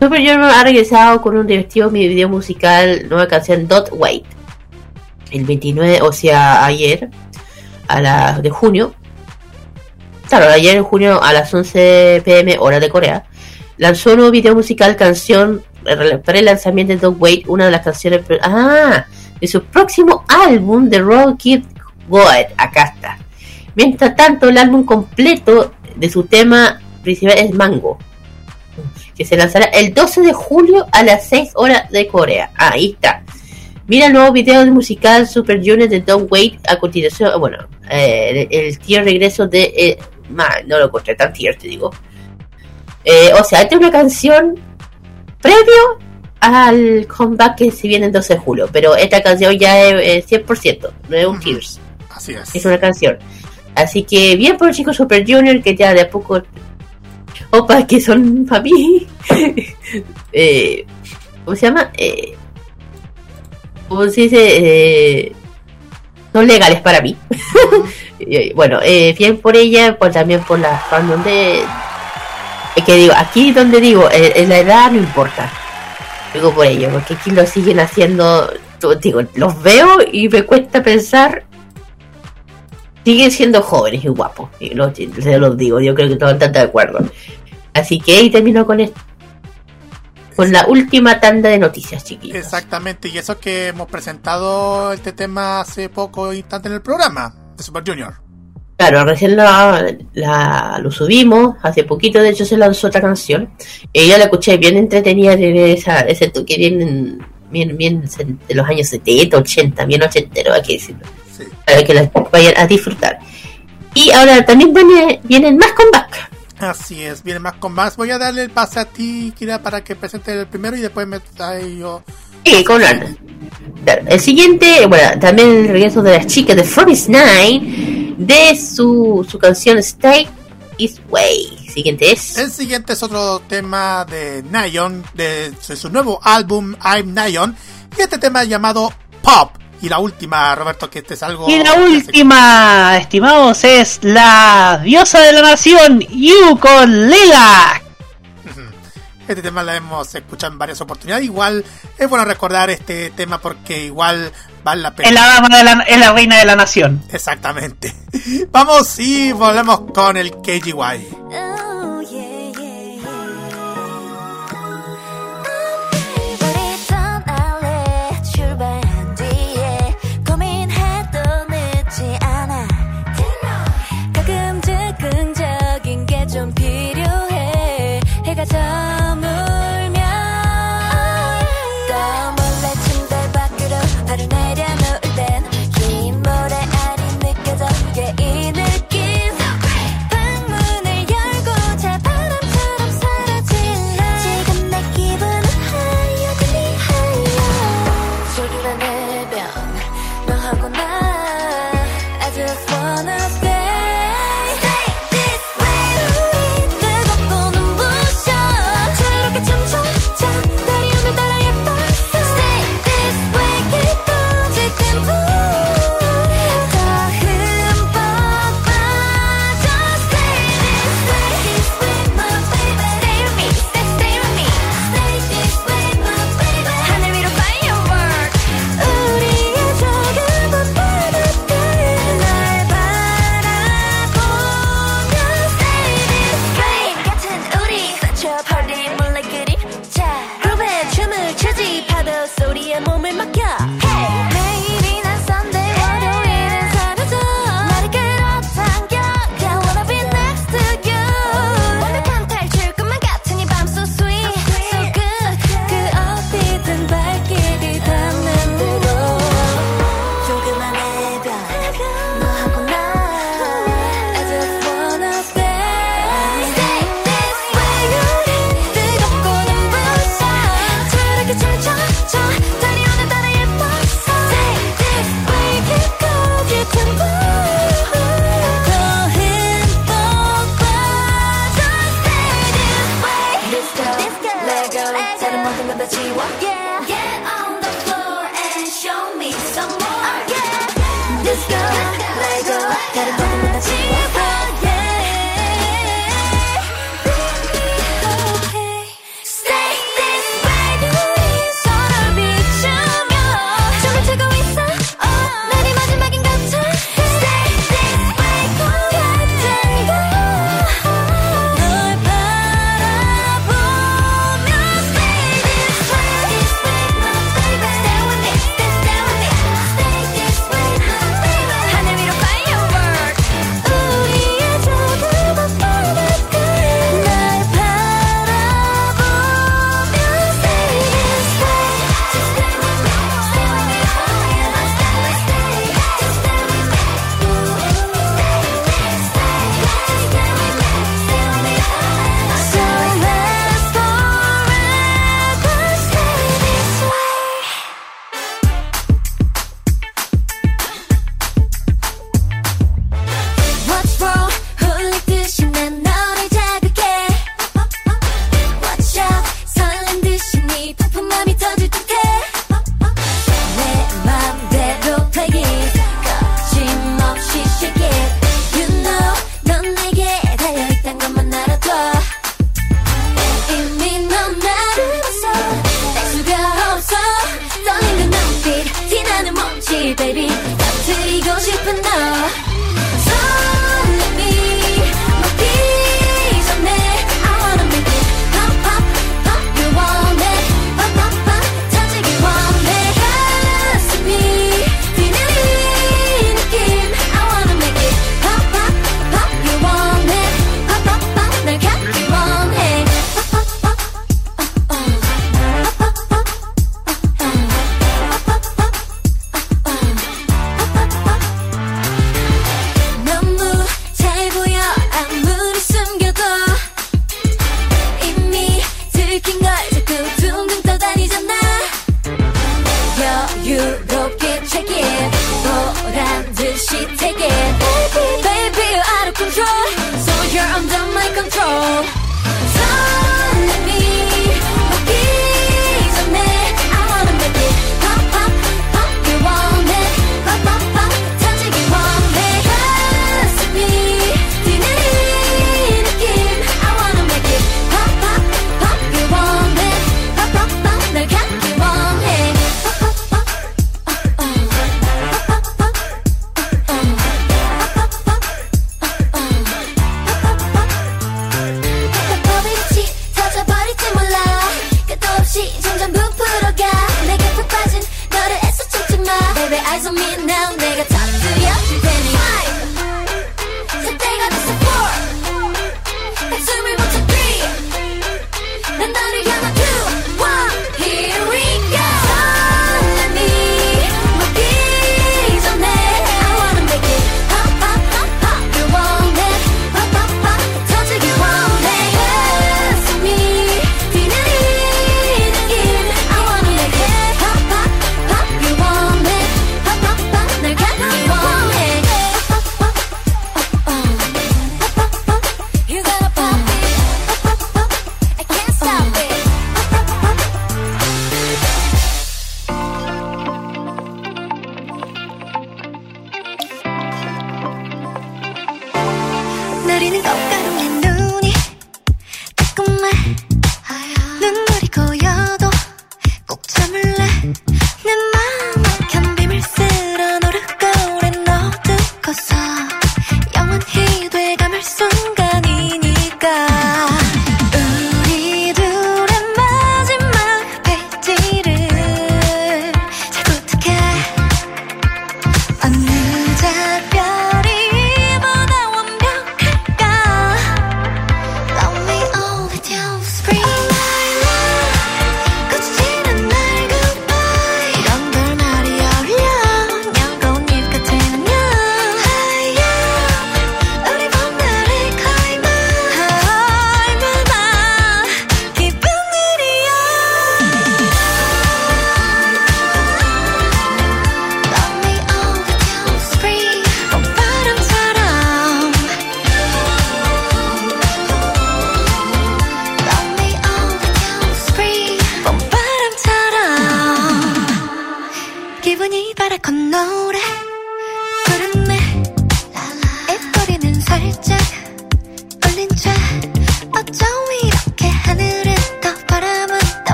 Super Junior ha regresado con un divertido video musical, nueva canción Don't Wait el 29, o sea, ayer, a las de junio. Claro, ayer en junio a las 11 pm, hora de Corea, lanzó un nuevo video musical, canción pre-lanzamiento de Don't Wait, una de las canciones ah, de su próximo álbum, The Road Kid Good. Acá está. Mientras tanto, el álbum completo de su tema principal es Mango, que se lanzará el 12 de julio a las 6 horas de Corea. Ahí está. Mira el nuevo video musical Super Junior de Don't Wait a continuación. Bueno, eh, el, tío regreso de. eh, no lo encontré tan tier, te digo. Eh, o sea, esta es una canción previo al comeback que se viene el 12 de julio. Pero esta canción ya es eh, 100%, no es un Tears. Así es. Es una canción. Así que bien por los chicos Super Junior que ya de a poco. Opa, que son para mí. [LAUGHS] eh, ¿Cómo se llama? Eh, ¿Cómo se dice? Eh, son legales para mí. [LAUGHS] Bueno, eh, bien por ella, pues también por la fandom de. Es que digo, aquí donde digo, eh, la edad no importa. Digo por ello, porque aquí lo siguen haciendo. Digo, los veo y me cuesta pensar siguen siendo jóvenes y guapos. Y lo- se los digo, yo creo que todos están de acuerdo. Así que ahí termino con esto. Con la última tanda de noticias, chiquillos. Exactamente, y eso que hemos presentado este tema hace poco instante en el programa de Super Junior. Claro, recién la, la- lo subimos, hace poquito de hecho se lanzó otra canción. Y yo la escuché bien entretenida, tiene esa, ese toque bien, bien, bien de los años 70, 80, bien ochentero, hay que decirlo. Sí. Para que la vayan a disfrutar. Y ahora también viene, vienen más comeback. Así es, viene más con más. Voy a darle el pase a ti, Kira, para que presente el primero y después me traigo yo. Sí, con El siguiente, bueno, también el regreso de las chicas de Fromis Nine de su, su canción Stay This Way. Siguiente es. El siguiente es otro tema de Nyon, de, de su nuevo álbum I'm Nyon, y este tema llamado Pop. Y la última, Roberto, que este es algo... Y la última, estimados, es la diosa de la nación, Yukon Lilac. Este tema la hemos escuchado en varias oportunidades. Igual es bueno recordar este tema porque igual vale la pena. Es la dama de la, es la reina de la nación. Exactamente. [LAUGHS] Vamos y volvemos con el KGY.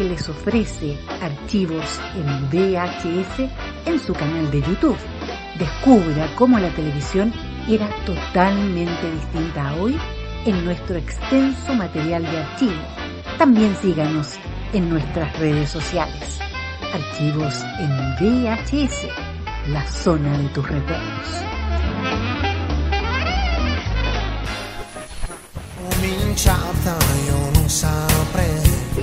Que les ofrece Archivos en VHS en su canal de YouTube. Descubra cómo la televisión era totalmente distinta a hoy en nuestro extenso material de archivo. También síganos en nuestras redes sociales. Archivos en VHS, la zona de tus recuerdos.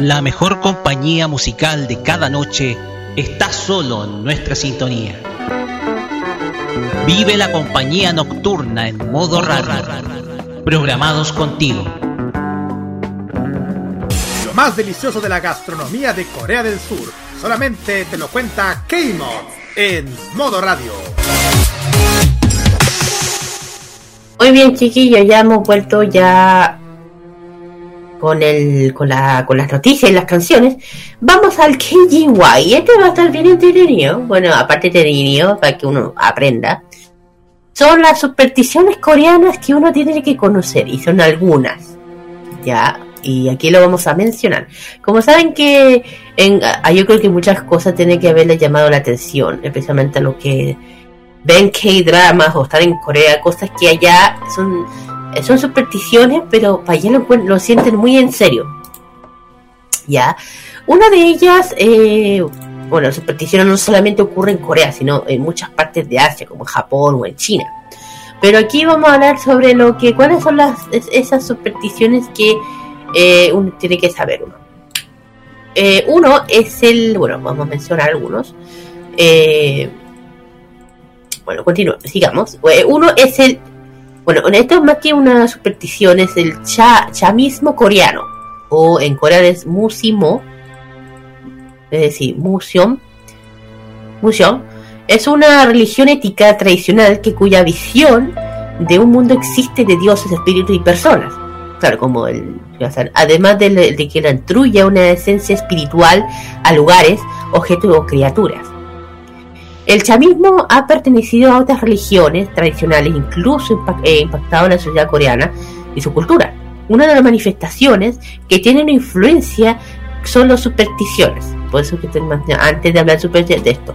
La mejor compañía musical de cada noche está solo en nuestra sintonía. Vive la compañía nocturna en modo radio. Programados contigo. Lo más delicioso de la gastronomía de Corea del Sur solamente te lo cuenta K-Mod en Modo Radio. Muy bien, chiquillos, ya hemos vuelto ya con el con la con las noticias y las canciones. Vamos al KGY. Este va a estar bien entretenido. Bueno, aparte de entretenido para que uno aprenda. Son las supersticiones coreanas que uno tiene que conocer y son algunas. Ya, y aquí lo vamos a mencionar. Como saben que en, ah, yo creo que muchas cosas tienen que haberle llamado la atención, especialmente a los que ven K-dramas o están en Corea, cosas que allá son, son supersticiones, pero para allá lo, sienten muy en serio. Ya, una de ellas, eh, bueno, supersticiones no solamente ocurren en Corea, sino en muchas partes de Asia, como en Japón o en China. Pero aquí vamos a hablar sobre lo que, cuáles son las es- esas supersticiones que eh, uno tiene que saber uno. Eh, uno es el, bueno, vamos a mencionar algunos. Bueno, continúa, sigamos. Uno es el, bueno, esto es más que una superstición, es el cha, chamismo coreano, o en Corea es musimo, es decir, museum, museum, es una religión ética tradicional que cuya visión de un mundo existe de dioses, espíritus y personas. Claro, como el además de, de que la intruye una esencia espiritual a lugares, objetos o criaturas. El chamismo ha pertenecido a otras religiones tradicionales, incluso eh, impactado en la sociedad coreana y su cultura. Una de las manifestaciones que tienen influencia son las supersticiones. Por eso que antes de hablar super- de esto.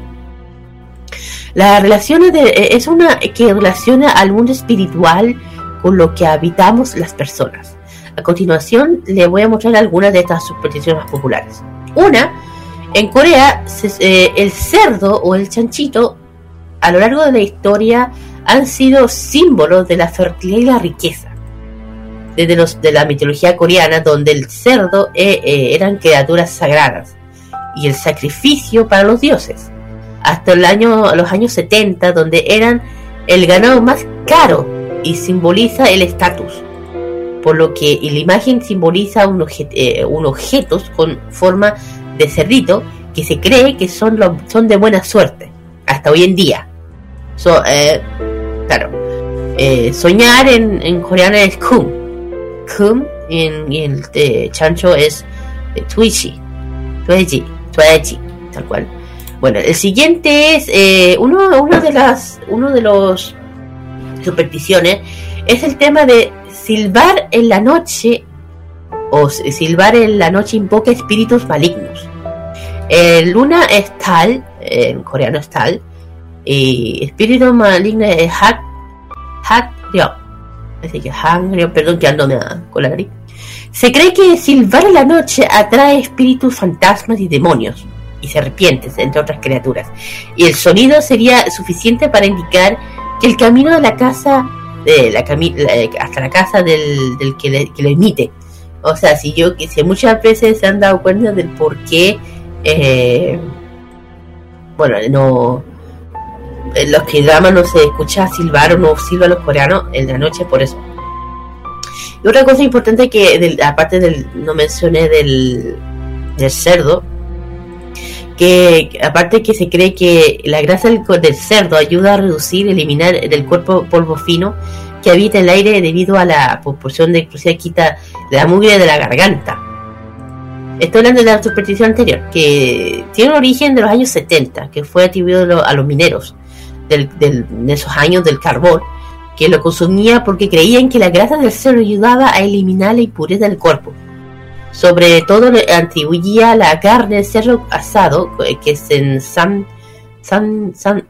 La relación eh, es una que relaciona al mundo espiritual con lo que habitamos las personas. A continuación, le voy a mostrar algunas de estas supersticiones más populares. Una, en Corea, se- eh, el cerdo o el chanchito, a lo largo de la historia, han sido símbolos de la fertilidad y la riqueza. desde los de la mitología coreana, donde el cerdo eh, eh, eran criaturas sagradas y el sacrificio para los dioses. Hasta el año, los años 70, donde eran el ganado más caro y simboliza el estatus. Por lo que la imagen simboliza un, obje- eh, un objetos con forma de cerdito que se cree que son, lo- son de buena suerte. Hasta hoy en día. So, eh, claro. Eh, soñar en, en coreano es kum. Kum en, el de chancho es eh, tuichi. Tueji. Tueji. Tal cual. Bueno, el siguiente es eh, uno, uno de las uno de los supersticiones es el tema de silbar en la noche o silbar en la noche invoca espíritus malignos. El luna es tal, en coreano es tal, y espíritu maligno es hat, hat, Así que Hangrio, perdón que ando con la nariz. Se cree que silbar en la noche atrae espíritus, fantasmas y demonios y serpientes, entre otras criaturas. Y el sonido sería suficiente para indicar que el camino de la casa, de la cami- hasta la casa del, del que, le, que lo emite. O sea, si yo, si muchas veces se han dado cuenta del por qué, eh, bueno, no, en los que dramas no se escucha silbar o no silba los coreanos en la noche por eso. Y otra cosa importante que, aparte del, no mencioné del, del cerdo, que que aparte que se cree que la grasa del, del cerdo ayuda a reducir y eliminar del cuerpo polvo fino que habita el aire debido a la proporción de inclusive quita la mugre de la garganta. Estoy hablando de la superstición anterior, que tiene un origen de los años 70, que fue atribuido a lo- a los mineros del, de esos años del carbón, que lo consumía porque creían que la grasa del cerdo ayudaba a eliminar la impureza del cuerpo. Sobre todo le atribuía la carne del cerdo asado, eh, que es en San, San, San,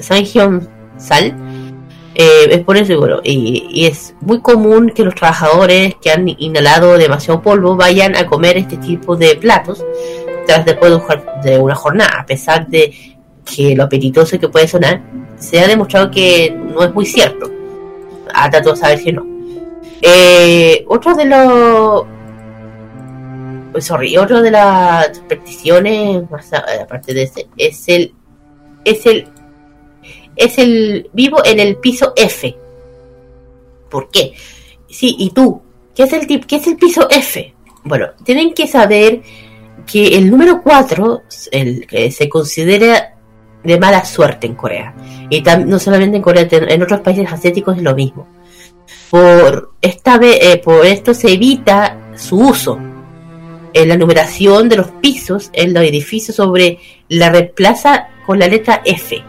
Sanjeon Sal, eh, es por eso, bueno, y, y es muy común que los trabajadores que han inhalado demasiado polvo vayan a comer este tipo de platos tras después de una jornada, a pesar de que lo apetitoso que puede sonar, se ha demostrado que no es muy cierto. Hasta todos saber que no. Eh, otro de los sorry, otro de las supersticiones a- aparte de ese es el es el es el vivo en el piso F. ¿Por qué? Sí, y tú, ¿qué es el qué es el piso F? Bueno, tienen que saber que el número 4 el que se considera de mala suerte en Corea. Y no solamente en Corea, en otros países asiáticos es lo mismo. Por esta eh, por esto se evita su uso en la numeración de los pisos en los edificios sobre la reemplaza con la letra F.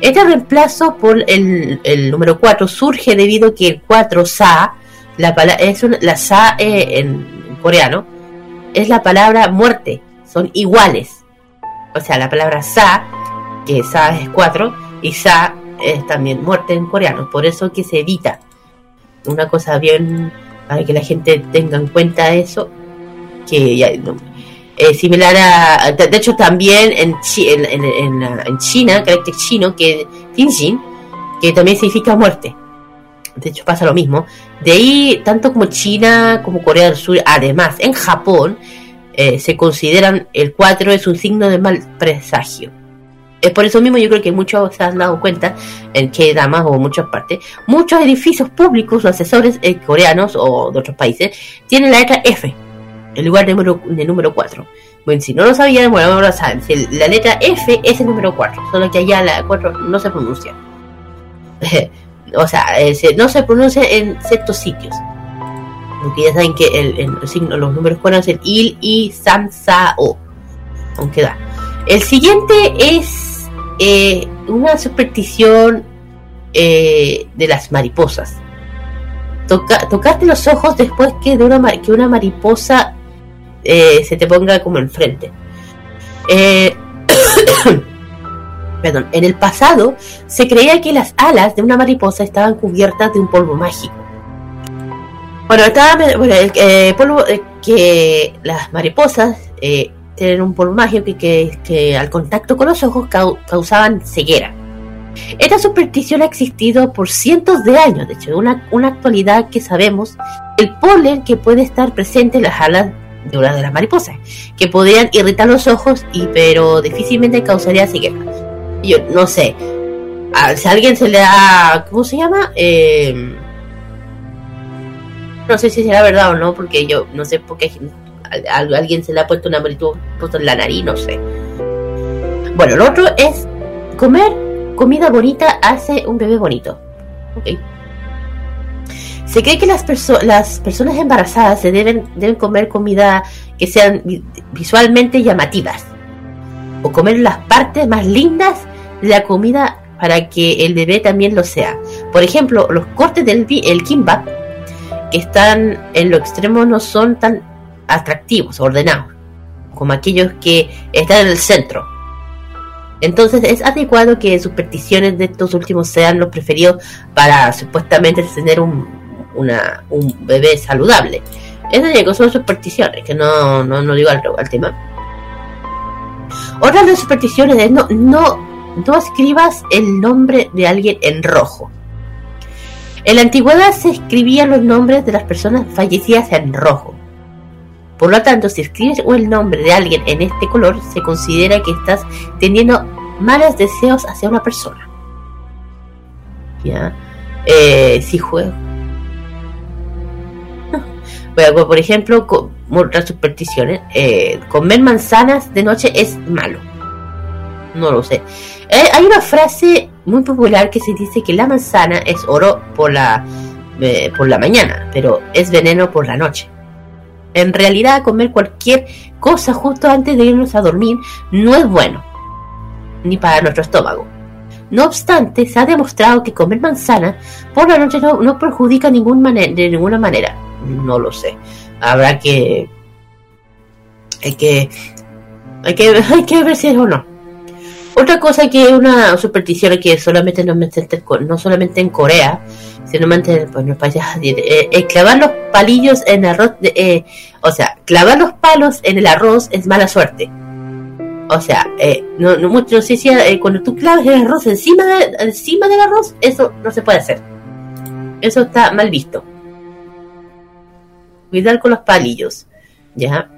Este reemplazo por el, número 4 surge debido a que el 4 sa, la, es una- la sa eh, en coreano, es la palabra muerte, son iguales. O sea, la palabra sa, que sa es 4, y sa es también muerte en coreano, por eso que se evita. Una cosa bien para que la gente tenga en cuenta eso, que ya, no, es similar a, de, hecho también en, Chi- en, en, en China, carácter chino, que Tianjin, que también significa muerte. De hecho pasa lo mismo. De ahí, tanto como China como Corea del Sur, además en Japón, eh, se consideran el 4 es un signo de mal presagio. Es por eso mismo yo creo que muchos se han dado cuenta en que damas o muchas partes, muchos edificios públicos o asesores eh, coreanos o de otros países tienen la letra F en lugar de número, de número 4. Bueno, si no lo sabían, bueno, ahora saben. Si la letra F es el número 4, solo que allá la 4 no se pronuncia. [LAUGHS] o sea, eh, no se pronuncia en ciertos sitios. Porque ya saben que el, el- el signo, los números coreanos es il, i, san, sa, o. Aunque da. El siguiente es eh, una superstición eh, de las mariposas. Toca, tocarte los ojos después que, de una, que una mariposa eh, se te ponga como enfrente. Eh, [COUGHS] perdón, en el pasado se creía que las alas de una mariposa estaban cubiertas de un polvo mágico. Bueno, estaba, bueno, el eh, polvo eh, que las mariposas tienen un polvo mágico que, que, al contacto con los ojos cau- causaban ceguera. Esta superstición ha existido por cientos de años, de hecho, una, una actualidad que sabemos, el polen que puede estar presente en las alas de una de las mariposas, que podrían irritar los ojos, y pero difícilmente causaría ceguera. Yo no sé, si alguien se le da, ¿cómo se llama? Eh, no sé si será verdad o no, porque yo no sé por qué alguien se le ha puesto una mariposa en la nariz, no sé. Bueno, lo otro es comer comida bonita hace un bebé bonito. Ok. Se cree que las, perso- las personas embarazadas se deben, deben comer comida que sean vi- visualmente llamativas. O comer las partes más lindas de la comida para que el bebé también lo sea. Por ejemplo, los cortes del el kimbap que están en lo extremo no son tan atractivos, ordenados, como aquellos que están en el centro. Entonces es adecuado que supersticiones de estos últimos sean los preferidos para supuestamente tener un, una, un bebé saludable. Digo, son supersticiones, que no, no, no digo al, al tema. Otra de las supersticiones es no, no, no escribas el nombre de alguien en rojo. En la antigüedad se escribían los nombres de las personas fallecidas en rojo. Por lo tanto, si escribes el nombre de alguien en este color, se considera que estás teniendo malos deseos hacia una persona. ¿Ya? Eh, si juego. Por ejemplo, con otras supersticiones, eh, comer manzanas de noche es malo. No lo sé. Eh, hay una frase muy popular que se dice que la manzana es oro por la, eh, por la mañana, pero es veneno por la noche. En realidad, comer cualquier cosa justo antes de irnos a dormir no es bueno, ni para nuestro estómago. No obstante, se ha demostrado que comer manzana por la noche no, no perjudica de ninguna manera. No lo sé. Habrá que. Hay que. Hay que, [LAUGHS] hay que ver si es o no. Otra cosa que es una superstición que solamente no, no solamente en Corea, sino pues, en los países eh, eh, clavar los palillos en arroz, de, eh, o sea, clavar los palos en el arroz es mala suerte. O sea, eh, no, no, no sé si eh, cuando tú clavas el arroz encima, encima del arroz, eso no se puede hacer. Eso está mal visto. Cuidar con los palillos. ¿Ya?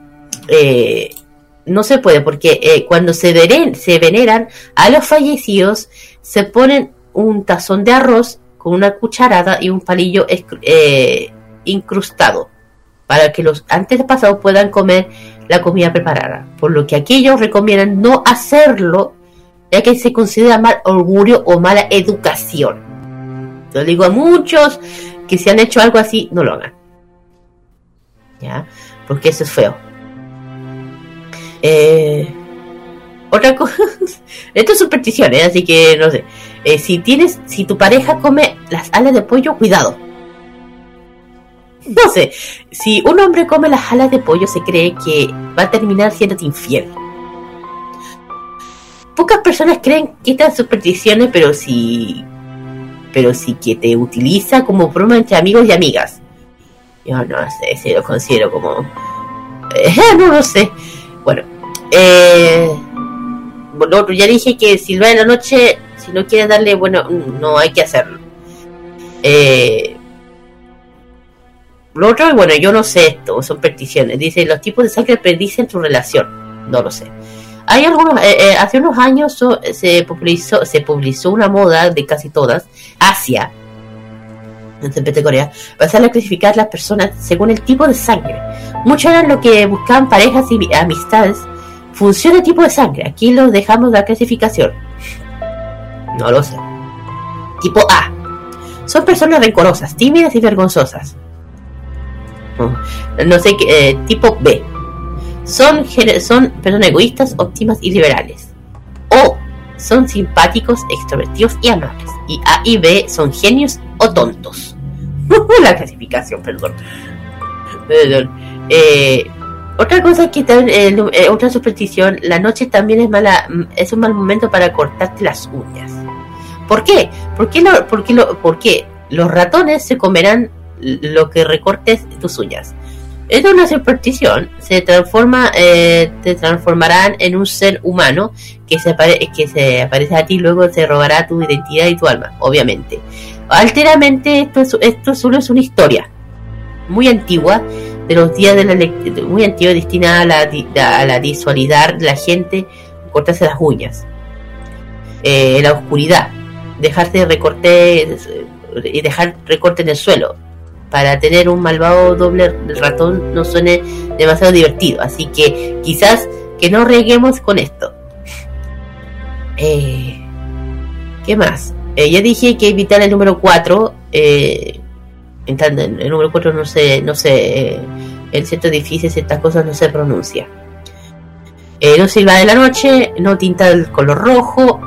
Eh, no se puede porque eh, cuando se, veneran a los fallecidos, se ponen un tazón de arroz con una cucharada y un palillo eh, incrustado para que los antepasados puedan comer la comida preparada. Por lo que aquellos recomiendan no hacerlo, ya que se considera mal augurio o mala educación. Yo digo a muchos que si han hecho algo así, no lo hagan. ¿Ya? Porque eso es feo. Eh, otra cosa, [LAUGHS] esto es superstición, ¿eh? así que no sé. Eh, si tienes, si tu pareja come las alas de pollo, cuidado. No sé, si un hombre come las alas de pollo, se cree que va a terminar siendo infiel. Pocas personas creen que estas supersticiones, pero si, pero sí que te utiliza como broma entre amigos y amigas. Yo no sé si lo considero como, eh, [LAUGHS] no lo sé. Bueno, eh, ya dije que si va en la noche, si no quieres darle, bueno, no hay que hacerlo. Eh, lo otro, bueno, yo no sé esto, son peticiones. Dice, los tipos de sangre predicen tu relación. No lo sé. Hay algunos, eh, hace unos años se popularizó, se publicó una moda de casi todas, Asia, en de Corea, basada en clasificar las personas según el tipo de sangre. Muchos eran lo que buscaban parejas y mi- amistades. Funciona el tipo de sangre. Aquí lo dejamos la clasificación. No lo sé. Tipo A. Son personas rencorosas, tímidas y vergonzosas. Mm. No sé qué. eh, tipo B. Son, son personas egoístas, óptimas y liberales. Son simpáticos, extrovertidos y amables. Y A y B son genios o tontos. [LAUGHS] la clasificación, perdón. Perdón. Eh, otra cosa que también, eh, otra superstición, la noche también es mala, mm, es un mal momento para cortarte las uñas. ¿Por qué? ¿Por qué, lo, por qué por qué? Los ratones se comerán lo que recortes tus uñas. Es una superstición, se transforma, eh, te transformarán en un ser humano que se, que se aparece a ti luego se robará tu identidad y tu alma, obviamente. Alteramente, esto, es- esto solo es una historia muy antigua de los días de la muy antigua destinada a la, a la visualidad de la gente cortarse las uñas eh, la oscuridad dejarse recortes y dejar recorte en el suelo para tener un malvado doble ratón no suene demasiado divertido así que quizás que no reguemos con esto eh, ¿qué más? Eh, ya dije que evitar el número 4 eh, el número 4 no sé, no sé, eh, en ciertos edificios estas cosas no se pronuncia. Eh, no silba de la noche, no tinta el color rojo,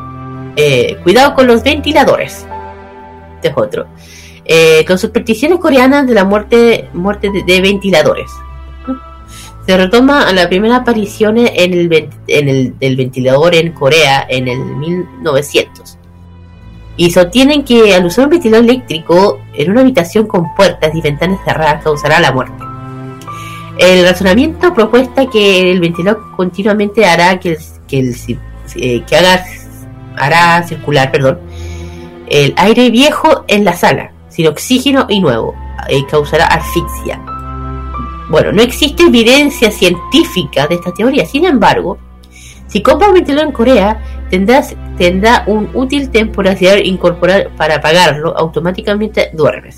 eh, cuidado con los ventiladores. Este es otro. Eh, con supersticiones coreanas de la muerte, muerte de, de ventiladores. Se retoma a la primera aparición en el, en el del ventilador en Corea en el 1900 y sostienen que al usar un ventilador eléctrico en una habitación con puertas y ventanas cerradas causará la muerte. El razonamiento propuesta que el ventilador continuamente hará que, el- que, el eh, que haga, hará circular perdón, el aire viejo en la sala, sin oxígeno y nuevo, eh, causará asfixia. Bueno, no existe evidencia científica de esta teoría, sin embargo, si compras ventilador en Corea, tendrás, tendrá un útil temporaridad incorporar para apagarlo, automáticamente duermes.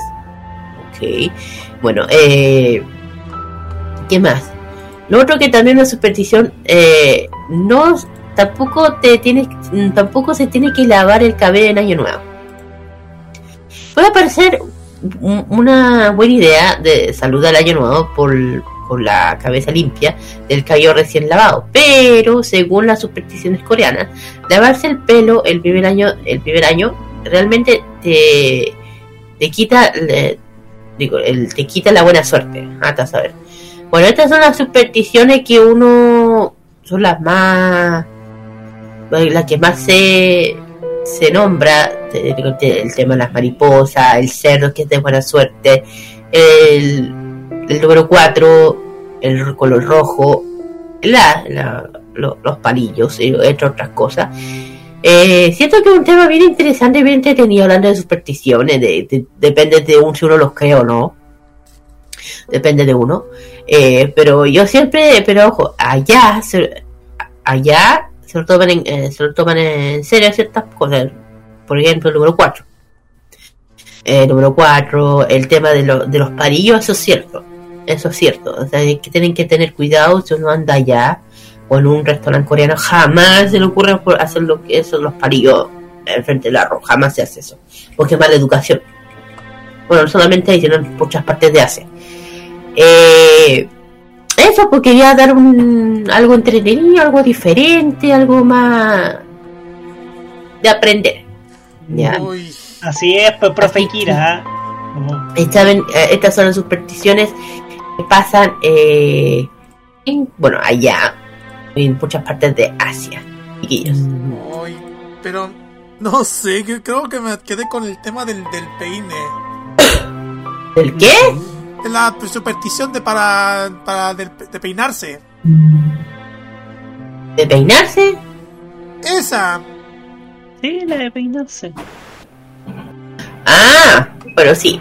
Ok. Bueno, eh, ¿qué más? Lo otro que también una superstición, eh, no, tampoco te tienes, tampoco se tiene que lavar el cabello en año nuevo. Puede parecer un- una buena idea de saludar al año nuevo por, con la cabeza limpia del cabello recién lavado, pero según las supersticiones coreanas, lavarse el pelo el primer año, el primer año realmente te, te quita, le- digo, el- te quita la buena suerte. Hasta saber. Bueno, estas son las supersticiones que uno son las más, las que más se se nombra el tema de las mariposas, el cerdo que es de buena suerte, el, el número 4, el color rojo, la, la- lo- los palillos, entre otras cosas. Eh, siento que es un tema bien interesante, bien entretenido hablando de supersticiones, de, de- depende de un si uno los cree o no. Depende de uno. Eh, pero yo siempre, pero ojo, allá, allá se lo toman en, eh, se lo toman en serio ciertas cosas. Por ejemplo, el número 4. El número 4, el tema de, lo- de los palillos, eso es cierto. Eso es cierto. O sea, que tienen que tener cuidado si uno anda allá o en un restaurante coreano. Jamás se le ocurre hacer lo que son los palillos en frente del arroz. Jamás se hace eso. Porque es mala educación. Bueno, no solamente ahí, sino en muchas partes de Asia. Eh, eso, porque quería dar un, algo entretenido, algo diferente, algo más de aprender. Ya. Así es, pues, profe Kira. Esta ven- eh, estas son las supersticiones que pasan eh, en, bueno, allá, en muchas partes de Asia. chiquillos. Ay, pero no sé, que- creo que me quedé con el tema del, del peine. ¿El qué? La superstición de para, para de peinarse. ¿De peinarse? Esa. Sí, la de peinarse. Ah, bueno, sí.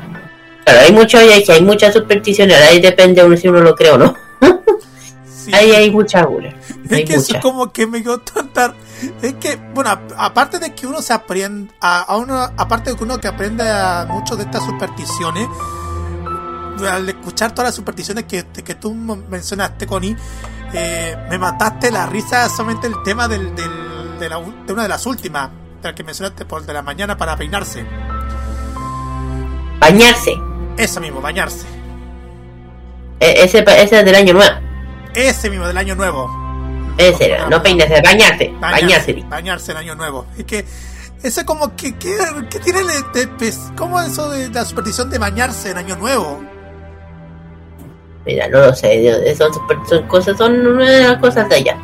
Claro, hay mucho, hay, hay muchas supersticiones, ahí depende uno si uno lo cree o no. Ahí hay muchas, Hay Es que eso muchas. como que me dio tanta... Es que, bueno, aparte de que uno se aprende, a, a uno, aparte de que uno que aprende a mucho de estas supersticiones, al escuchar todas las supersticiones que, que tú mencionaste, Connie, eh, me mataste la risa solamente el tema del, del- de, la de una de las últimas, de la que mencionaste por de la mañana para peinarse. Bañarse. Eso mismo, bañarse. E- ese, ese es del año nuevo. Ese mismo del año nuevo. Ese era, no peinarse, bañarse. Bañarse. Bañarse en año nuevo. Es que eso como que, que, que tiene de, de- pues, ¿cómo eso de la superstición de bañarse en año nuevo? Mira, no lo sé, son, son cosas, son eh, cosas de allá.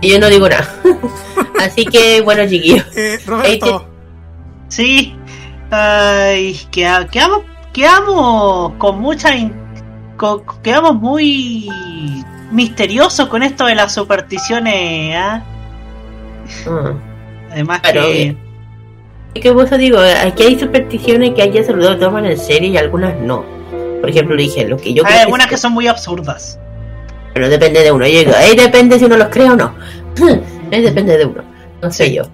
Y yo no digo nada. [LAUGHS] Así que, bueno, chiquillos. [LAUGHS] Eh, Roberto. Sí. Ay, queda- quedamos, quedamos con mucha in- co- quedamos muy misteriosos con esto de las supersticiones. ¿ah? Además que. Es que eso digo, aquí hay supersticiones que hay que lo toman en serio y algunas no. Por ejemplo, dije, lo que yo hay creo algunas que, que son muy absurdas. Pero depende de uno. Yo digo, ahí depende si uno los cree o no. [LAUGHS] ahí depende de uno. No sé yo.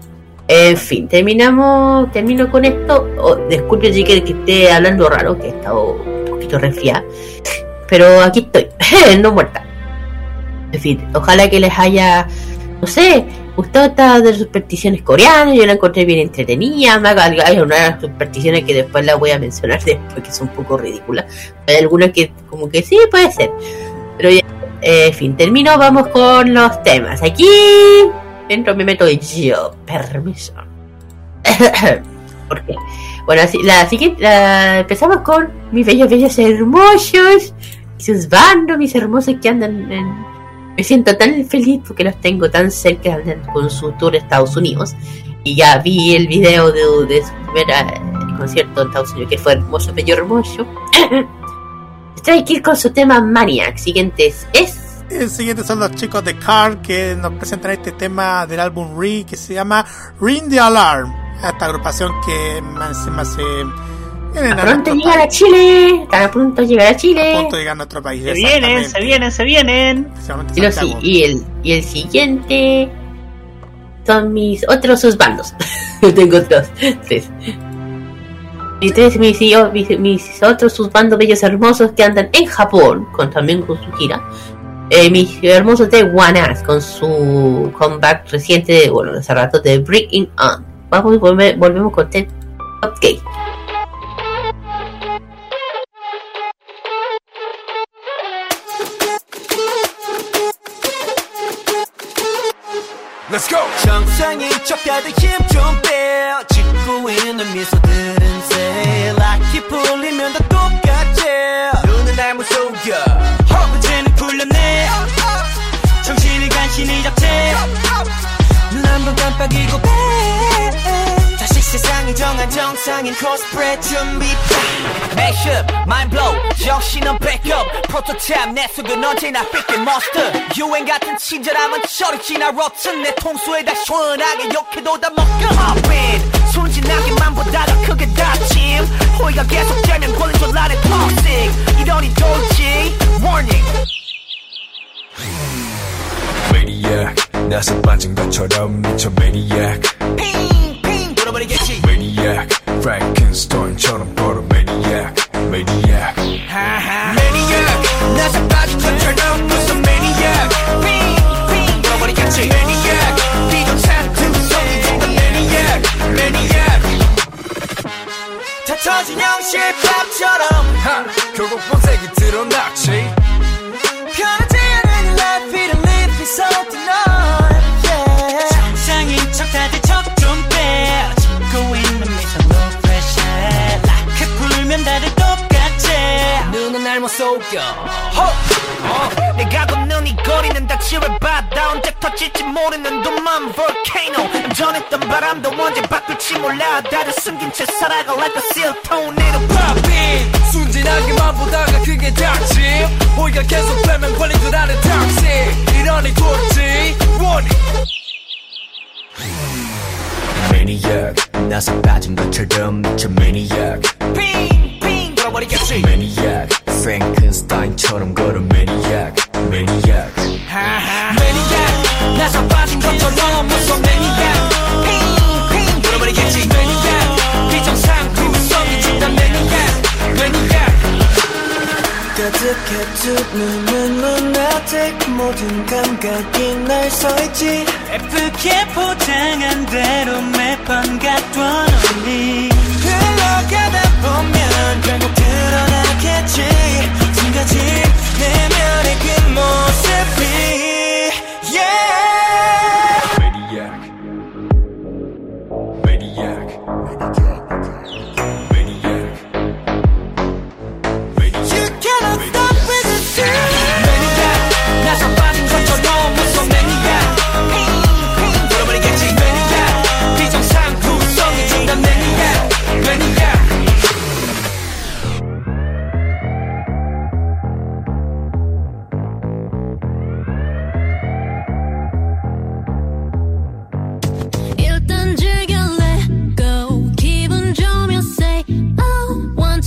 En fin, terminamos, termino con esto. Oh, disculpe si que, que esté hablando raro, que he estado un poquito resfriada. Pero aquí estoy, [LAUGHS] no muerta. En fin, ojalá que les haya, no sé, gustado esta de supersticiones coreanas. Yo la encontré bien entretenida. Hay unas supersticiones que después las voy a mencionar [LAUGHS] después, que son un poco ridículas. Hay algunas que, como que sí, puede ser. Pero ya, eh, en fin, termino, vamos con los temas. Aquí dentro me meto yo, permiso. [COUGHS] ¿Por qué? Bueno, así, la siguiente, la- empezamos con mis bellos, bellos hermosos, sus bandos, mis hermosos que andan en... Me siento tan feliz porque los tengo tan cerca, andan con su tour a Estados Unidos. Y ya vi el video de, de su primera eh, concierto en Estados Unidos, que fue hermoso, bello, hermoso. [CLEARS THROAT] Stray Kids con su tema Maniac. Siguientes es El siguiente son los chicos de Car que nos presentan este tema del álbum Re que se llama Ring the Alarm. Esta agrupación que más más a pronto nuestro llegar a Chile. Están a punto de llegar a a Chile. punto de llegar a nuestro país. Se vienen, se vienen, se vienen. Y, los- y el, y el siguiente son mis otros sus bandos. [LAUGHS] Yo tengo otros tres. Y tres mis, mis, mis otros sus bandos bellos hermosos que andan en Japón, con también con su gira. Eh, mis hermosos de One Ass con su comeback reciente, de, bueno, hace rato de Breaking On. Vamos, volve- volvemos con Ted Gay. Let's 정상인 척 다들 힘좀 빼. 짓고 있는 미소들은 새. 락이 풀리면 다 똑같지. 눈은 날 무속여. 허브제는 풀렸네. 정신을 간신히 잡채. 눈 한 번 깜빡이고 빼. 세상이 정한 정상인 코스프레 준비. Mashup, mind blow, 정신은 backup. 프로토타입 내 속은 언제나 삐끗 monster. 유행 같은 친절함은 저리 지나 rotten. 내 통수에다 시원하게 욕해도 다 먹겨. Hop in, 순진하게만 보다 더 크게 다짐. 호의가 계속되면 권리줄 안에 toxic. 이러니 돌지, warning. 나서 빠진 것처럼 미쳐 매니 악 핑핑 돌아버리겠지. 매니악 프랭켄스타인처럼 걸어 매니악 매니악 매니악 나서 빠진 것처럼 무슨 매니악 핑핑 돌아버리겠지. 매니악 비정상 등성이 든 매니악 매니악 다 터진 영실밥처럼 하 결국 본색이 드러났지 편하지 않은 life it live it so tonight 풀면 다들 똑같지. 눈은 날 못 속여. 호! 어, 내가 걷는 이 거리는 다 지뢰바다 언제 터질지 모르는 둠만 volcano. 전했던 바람도 언제 바뀔지 몰라. 다들 숨긴 채 살아가 like a seal tornado pop in 순진하게만 보다가 그게 닥침. 호의가 계속 되면 권리줄 안에 닥치 이러니 돌지. 원이. 매니악 나서 빠진 것처럼 미쳐 매니 돌아버리겠지 매니악 프랭켄스타인처럼 걸어 매니악 매니악 매니악 나서 빠진 것처럼 무슨 매니악 핑핑 돌아버리겠지 매니악 비정상 구성이 진단 매니악 매니악 가득해 두 눈은 lunatic 모든 감각이 날 서있지 예쁘게 포장한 대로 매번 갖던 언니 흘러가다 보면 결국 드러나겠지. 두 가지 내면의 그 모습이 yeah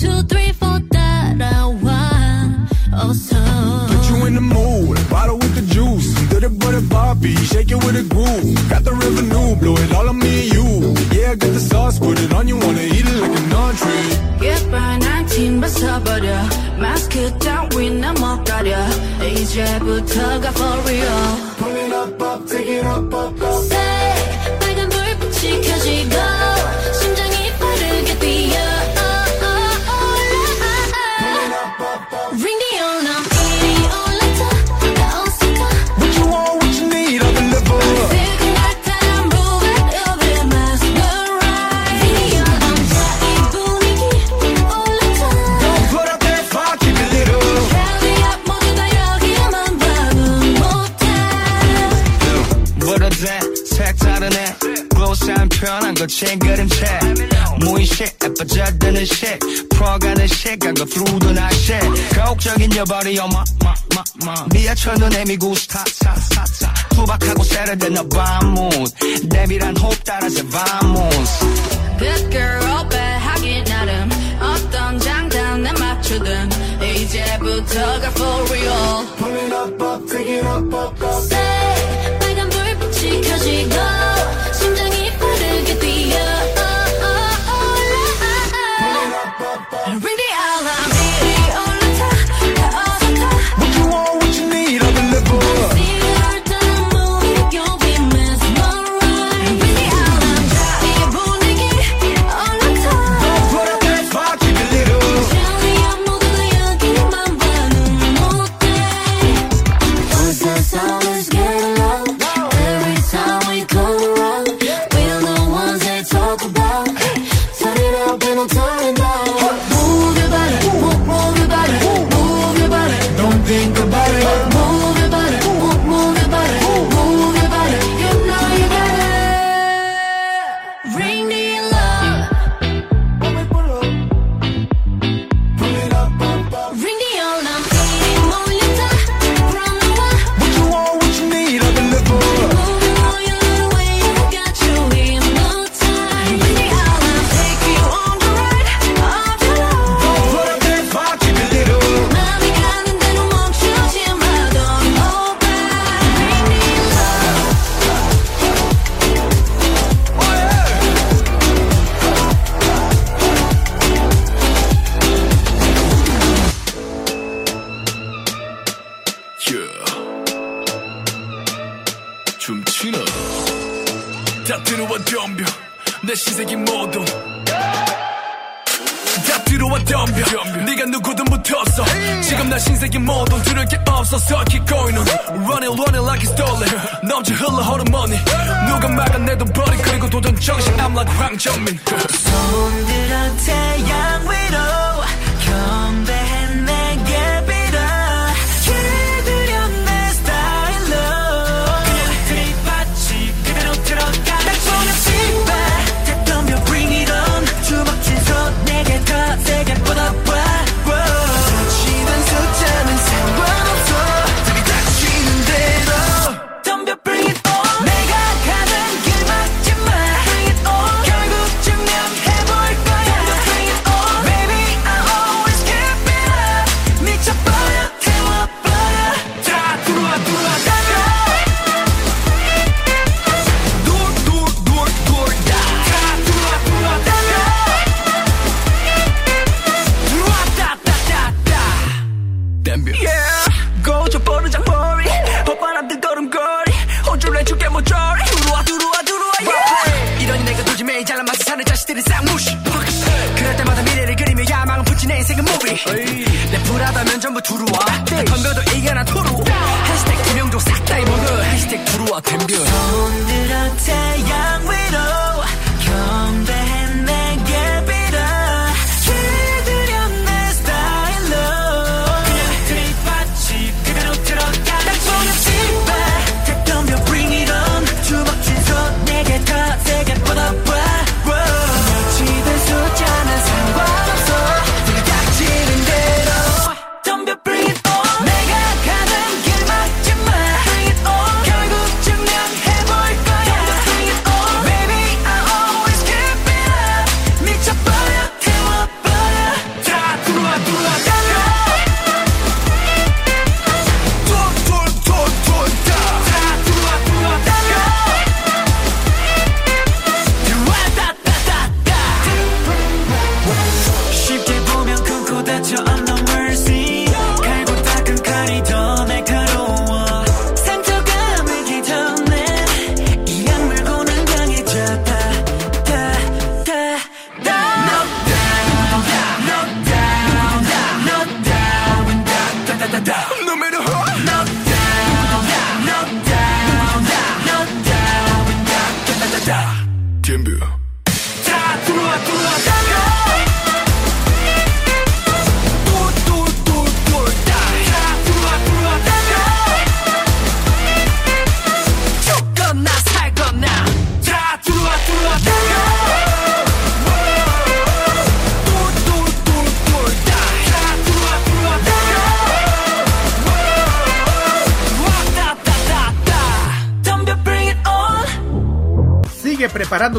two, three, four that I want. Oh, so. Put you in the mood, bottle with the juice. Did it but a bobby, shake it with a groove. Got the revenue, blow it all on me and you. Yeah, got the sauce, put it on you, wanna eat it like an entree. Get by 19, but sabada. Mask it down, we no mock got ya. AJ, but tug for real. Pull it up, up, take it up, up, up. 거 책그림책 무의식 예뻐져드는 식 풀어가는 시간 go through the night shit 가혹적인 여벌이 엄마 미아쳐 눈에 미고 스타 투박하고 세련된 너 밤문. 데빌한 호흡 따라 제 밤몬스. Good girl 배하기 나름. 어떤 장단에 맞추든. 이제부터가 for real. Pull it up up take it up up up. Say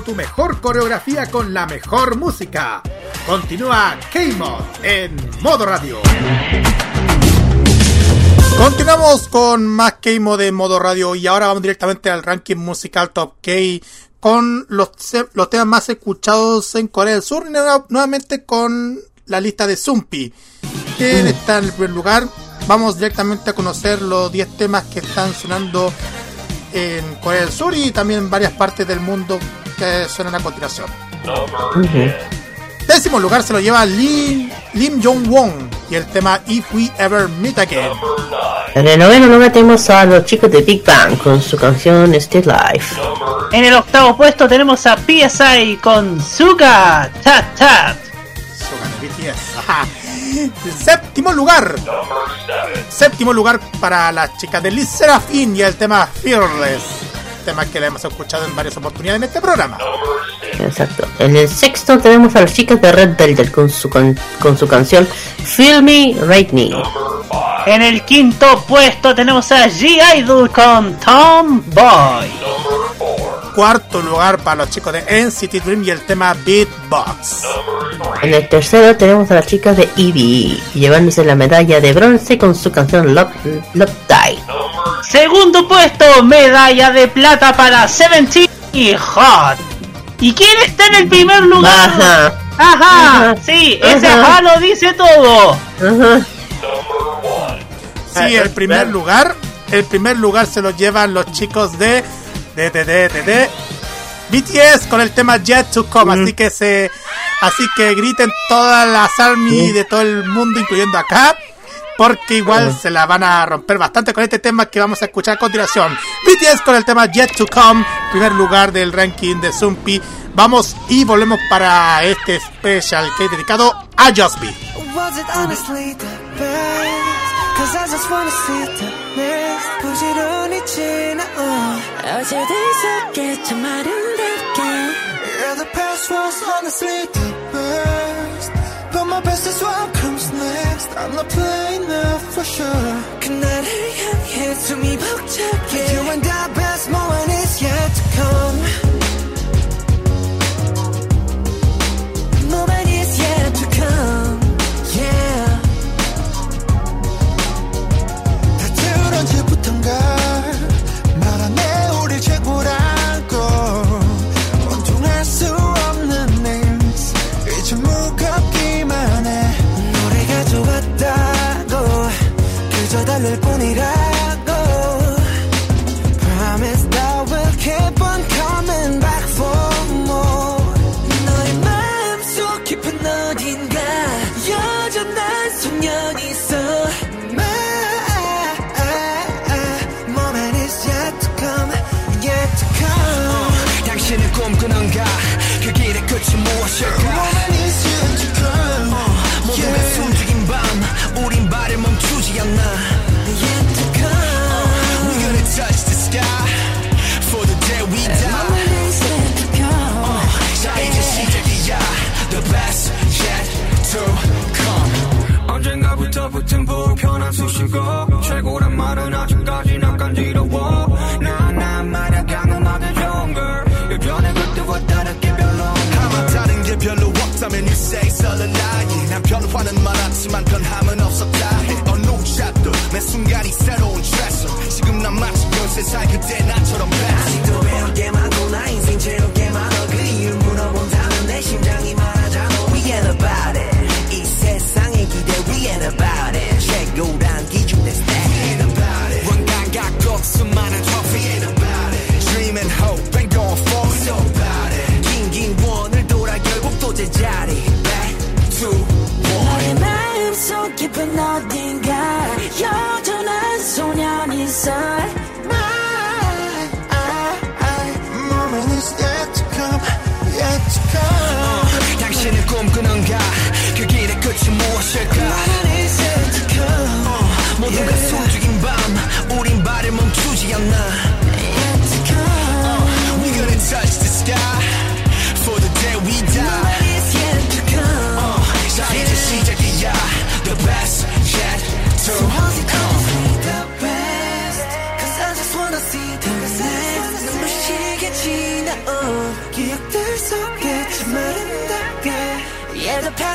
Tu mejor coreografía con la mejor música. Continúa K-Mod en modo radio. Continuamos con más K-Mod de modo radio y ahora vamos directamente al ranking musical Top K con los, los temas más escuchados en Corea del Sur y nuevamente con la lista de Zumpi. que está en el primer lugar? Vamos directamente a conocer los 10 temas que están sonando en Corea del Sur y también en varias partes del mundo que suenan a continuación. Décimo lugar se lo lleva Lim, Lim Jong-won y el tema If We Ever Meet Again. En el noveno lugar tenemos a los chicos de Big Bang con su canción Still Life. En el octavo puesto tenemos a PSI con Suga Tat Tat. Suga de BTS. Séptimo lugar. Séptimo lugar para las chicas de Liz Serafin y el tema Fearless. Tema que le hemos escuchado en varias oportunidades en este programa. Exacto. En el sexto tenemos a las chicas de Red Velvet con su, con, con su canción Feel Me Right Me. En el quinto puesto tenemos a G-Idol con Tom Boy. Cuarto lugar para los chicos de NCT Dream y el tema Beatbox. En el tercero tenemos a las chicas de EVE llevándose la medalla de bronce con su canción Love, Love Die. Segundo puesto, medalla de plata para Seventeen y Hot. ¿Y quién está en el primer lugar? Ajá. Ajá, sí, ese ajá lo dice todo. Ajá. Sí, el primer lugar, el primer lugar se lo llevan los chicos de de de de de, de BTS con el tema Jet to Come, así que se así que griten todas las army de todo el mundo incluyendo acá. Porque igual se la van a romper bastante con este tema que vamos a escuchar a continuación. BTS con el tema Jet to Come, primer lugar del ranking de Zumpi. Vamos y volvemos para este special que es dedicado a Just Be. Cause I just wanna see the next 부지런히 지나온 어제들 속에 참 아름답게 Yeah, the past was honestly the best But my best is what comes next I'm not playing now for sure 그날을 향해 숨이 벅차게 You and the best moment is yet to come 어딘가 여전한 소년이 있어 My moment is yet to come Yet to come 당신은 꿈꾸는가 그 길의 끝이 무엇일까 수식어. 최고란 말은 아직까지 난 간지러워. 나나 말야 강음하게 좋은 걸. 예전에 그때와 다르게 별로 아마 다른 게 별로 없다면 you say 썰은 나이. 난 변화는 많았지만 변함은 없었다. 해 어느 샷도 매 순간이 새로운 트레서 지금 난 마치 연세 살 그때 나처럼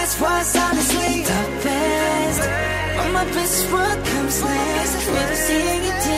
Yeah the past was honestly the best. But my best is what comes next We're seeing it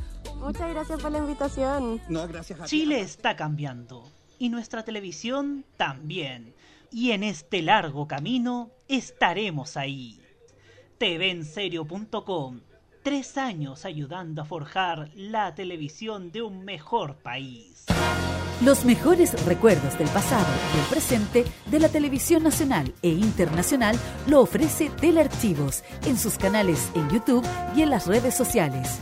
Muchas gracias por la invitación. No, gracias a ti. Chile está cambiando y nuestra televisión también. Y en este largo camino estaremos ahí. TVenserio.com Tres años ayudando a forjar la televisión de un mejor país. Los mejores recuerdos del pasado y el presente de la televisión nacional e internacional lo ofrece Telearchivos en sus canales en YouTube y en las redes sociales.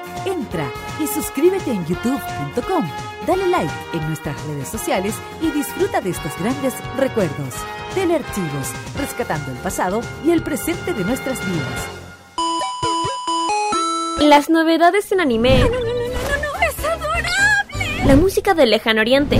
Entra y suscríbete en youtube.com, dale like en nuestras redes sociales y disfruta de estos grandes recuerdos. Telearchivos, rescatando el pasado y el presente de nuestras vidas. Las novedades en anime. ¡Es adorable! La música del lejano oriente.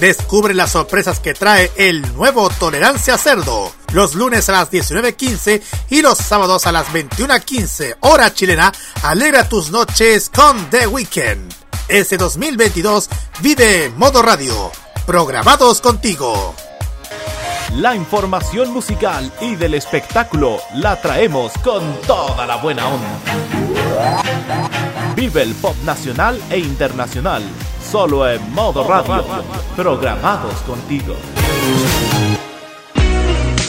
Descubre las sorpresas que trae el nuevo Tolerancia Cerdo. Los lunes a las 19.15 y los sábados a las 21.15 hora chilena. Alegra tus noches con The Weekend. Ese 2022 vive Modo Radio. Programados contigo. La información musical y del espectáculo la traemos con toda la buena onda. Vive el pop nacional e internacional, solo en modo radio, programados contigo.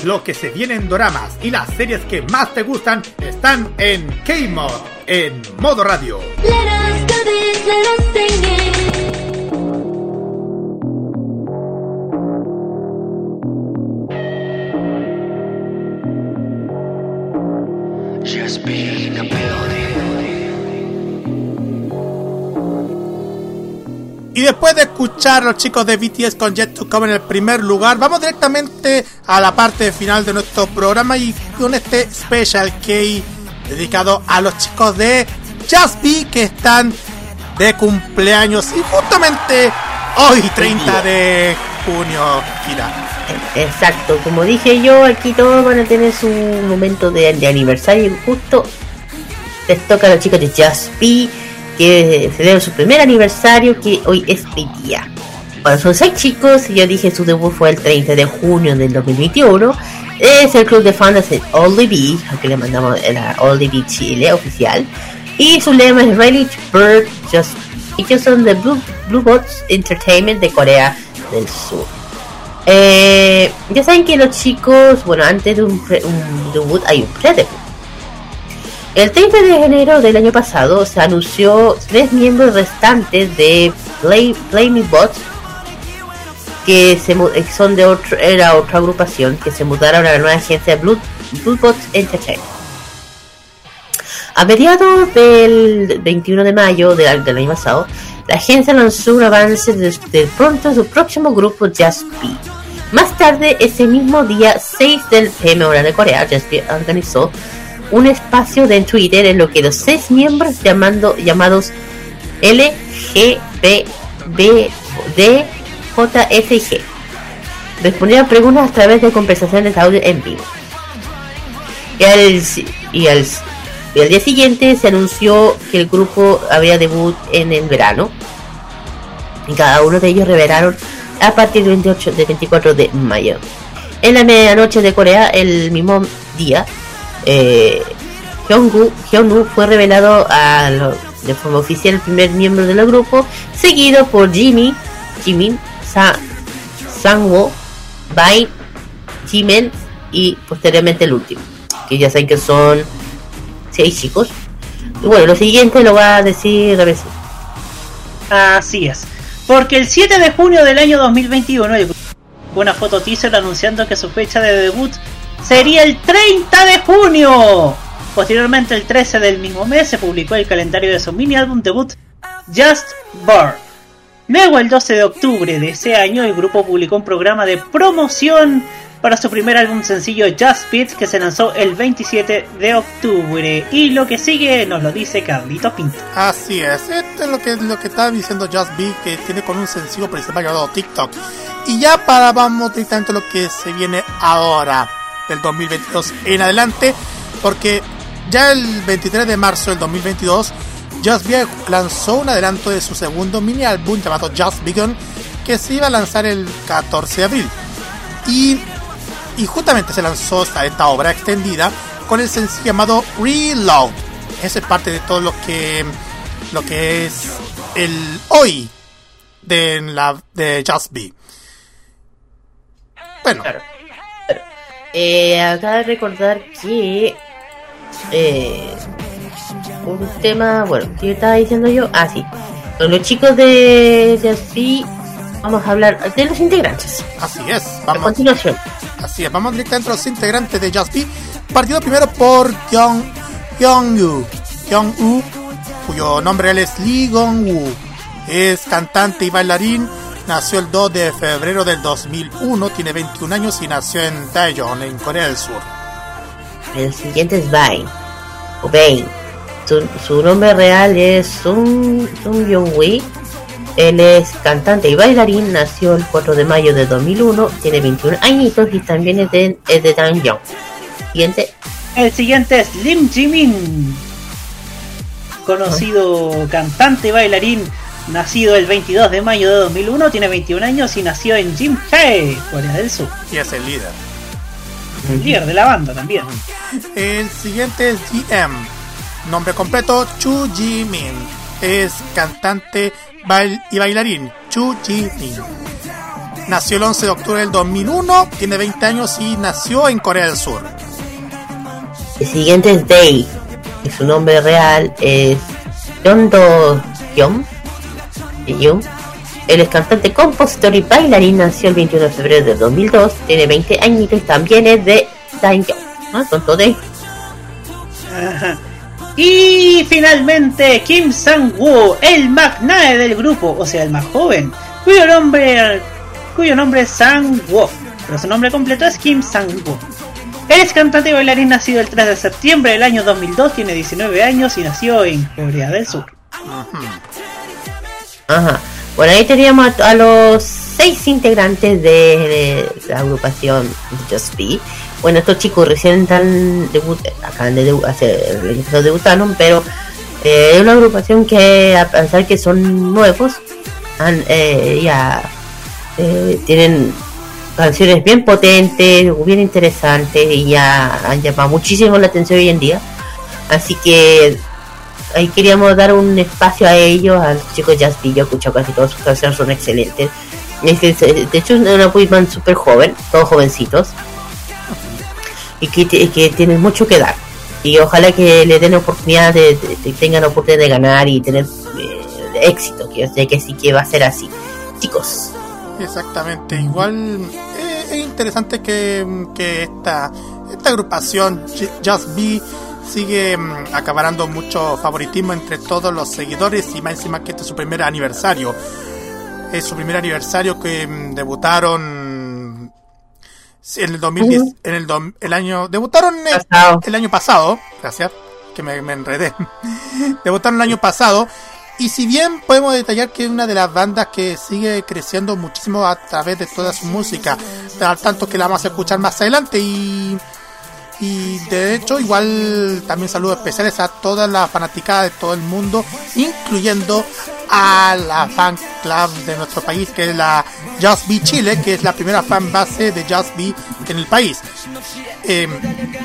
Lo que se viene en doramas y las series que más te gustan están en K-Mod, en Modo Radio. Just be in the building. Y después de escuchar a los chicos de BTS con Jet to Come en el primer lugar, vamos directamente a la parte final de nuestro programa y con este Special K dedicado a los chicos de Just Be que están de cumpleaños y justamente hoy 30 de junio, Kira. Exacto, como dije yo, aquí todos van a tener su momento de, de aniversario y justo les toca a los chicos de Just Be que celebran su primer aniversario que hoy es mi día. Bueno, son seis chicos y yo dije su debut fue el 30 de junio del 2021. Es el club de fans de Oldie que le mandamos la Oldie Chile oficial. Y su lema es Ready Bird Just Be. Ellos son de Blue, Blue Bots Entertainment de Corea del Sur. Eh, ya saben que los chicos, bueno, antes de un, pre- un debut hay un pre-debut. El 30 de enero del año pasado se anunció tres miembros restantes de Play, Play Me Bots que se eh, son de era otra agrupación que se mudaron a la nueva agencia Blue, Bluebot Entertainment. A mediados del 21 de mayo del, del año pasado, la agencia lanzó un avance de, de pronto su próximo grupo Just Be. Más tarde, ese mismo día 6 del PM hora de Corea, Just Be organizó un espacio de Twitter en lo que los seis miembros llamando, llamados LGBBDJFG respondieron preguntas a través de conversaciones de audio en vivo. Y al, y y al día siguiente se anunció que el grupo había debut en el verano. Y cada uno de ellos revelaron a partir del 28 del 24 de mayo. En la medianoche de Corea, el mismo día, eh, Hyunwoo fue revelado a lo- de forma oficial el primer miembro del grupo, seguido por Jimmy, Jimin, Sa, Sangwoo, Bai, Jimin y posteriormente el último, que ya saben que son seis chicos. Y bueno, lo siguiente lo va a decir a ver si. Así es. Porque el 7 de junio del año 2021 el grupo publicó una foto teaser anunciando que su fecha de debut sería el 30 de junio. Posteriormente, el 13 del mismo mes, se publicó el calendario de su mini álbum debut Just Born. Luego, el 12 de octubre de ese año, el grupo publicó un programa de promoción para su primer álbum sencillo Just Beat que se lanzó el 27 de octubre. Y lo que sigue nos lo dice Carlito Pinto. Así es, esto es lo que, lo que estaba diciendo Just Be, que tiene con un sencillo principal llamado TikTok. Y ya para vamos directamente a lo que se viene ahora, del 2022 en adelante, porque ya el 23 de marzo del 2022, Just Be lanzó un adelanto de su segundo mini álbum llamado Just Begun, que se iba a lanzar el 14 de abril. Y, y justamente se lanzó esta, obra extendida con el sencillo llamado Reload. Esa es parte de todo lo que lo que es el hoy de la de Just Be. Bueno, Eh, acaba de recordar que eh, un tema, bueno, ¿qué estaba diciendo yo? Ah, sí. Con los chicos de Just Be, vamos a hablar de los integrantes. así es. A Vamos, continuación. así es. Vamos directamente a los integrantes de Just. Partido primero por Young Young Young cuyo nombre es Lee Gong-woo. Es cantante y bailarín. Nació el 2 de febrero del 2001. Tiene 21 años y nació en Daejeon, en Corea del Sur. El siguiente es Bain. O Bain. Su, su nombre real es Sung, Sung Yong-wee. Él es cantante y bailarín. Nació el 4 de mayo de 2001. Tiene 21 añitos y también es de, es de Daejeon. Siguiente. El siguiente es Lim Jimin, conocido cantante y bailarín, nacido el 22 de mayo de 2001, tiene 21 años y nació en Jimhae, Corea del Sur. Y es el líder. Líder de la banda también. El siguiente es GM. Nombre completo, Chu Ji-min. Es cantante bail- y bailarín. Chu Ji-min. Nació el 11 de octubre del 2001, tiene 20 años y nació en Corea del Sur. El siguiente es Day. Y su nombre real es John Do Hyun. Hyun. Él es cantante, compositor y bailarín. Nació el 21 de febrero del 2002. Tiene 20 añitos y también es de Daejeon. ¿No? Tonto Day. Ajá. Y finalmente Kim Sang-woo, el magnae del grupo, o sea, el más joven, cuyo nombre, cuyo nombre es Sang-woo, pero su nombre completo es Kim Sang-woo. Él es cantante y bailarín nacido el 3 de septiembre del año 2002, tiene 19 años y nació en Corea del Sur. Ajá. Bueno, ahí teníamos a, los seis integrantes de, la agrupación Just Be. Bueno, estos chicos recién están debut, acaban de debu- hacer, debutaron, pero eh, es una agrupación que a pesar que son nuevos, eh, ya eh, tienen canciones bien potentes, bien interesantes y ya han llamado muchísimo la atención hoy en día. Así que ahí queríamos dar un espacio a ellos, a los chicos Be. Yo he escuchado casi todas sus canciones, son excelentes. De hecho, es una boy súper joven, todos jovencitos, y que, tienen mucho que dar. Y ojalá que le den oportunidad de, de- de- tengan oportunidad de ganar y tener eh, éxito, que sé que sí que va a ser así. Chicos, Exactamente, igual eh, es interesante que, que esta, esta agrupación Just Be sigue mm, acaparando mucho favoritismo entre todos los seguidores y más encima que este es su primer aniversario. Es su primer aniversario que mm, debutaron en el 2010, Ujú. en el, año debutaron el, el año pasado, gracias, que me, me enredé. [LAUGHS] debutaron el año pasado y si bien podemos detallar que es una de las bandas que sigue creciendo muchísimo a través de toda su música, al tanto que la vamos a escuchar más adelante y y de hecho igual también saludos especiales a toda la fanaticada de todo el mundo, incluyendo a la fan club de nuestro país que es la Just Be Chile, que es la primera fan base de Just Be en el país. Eh,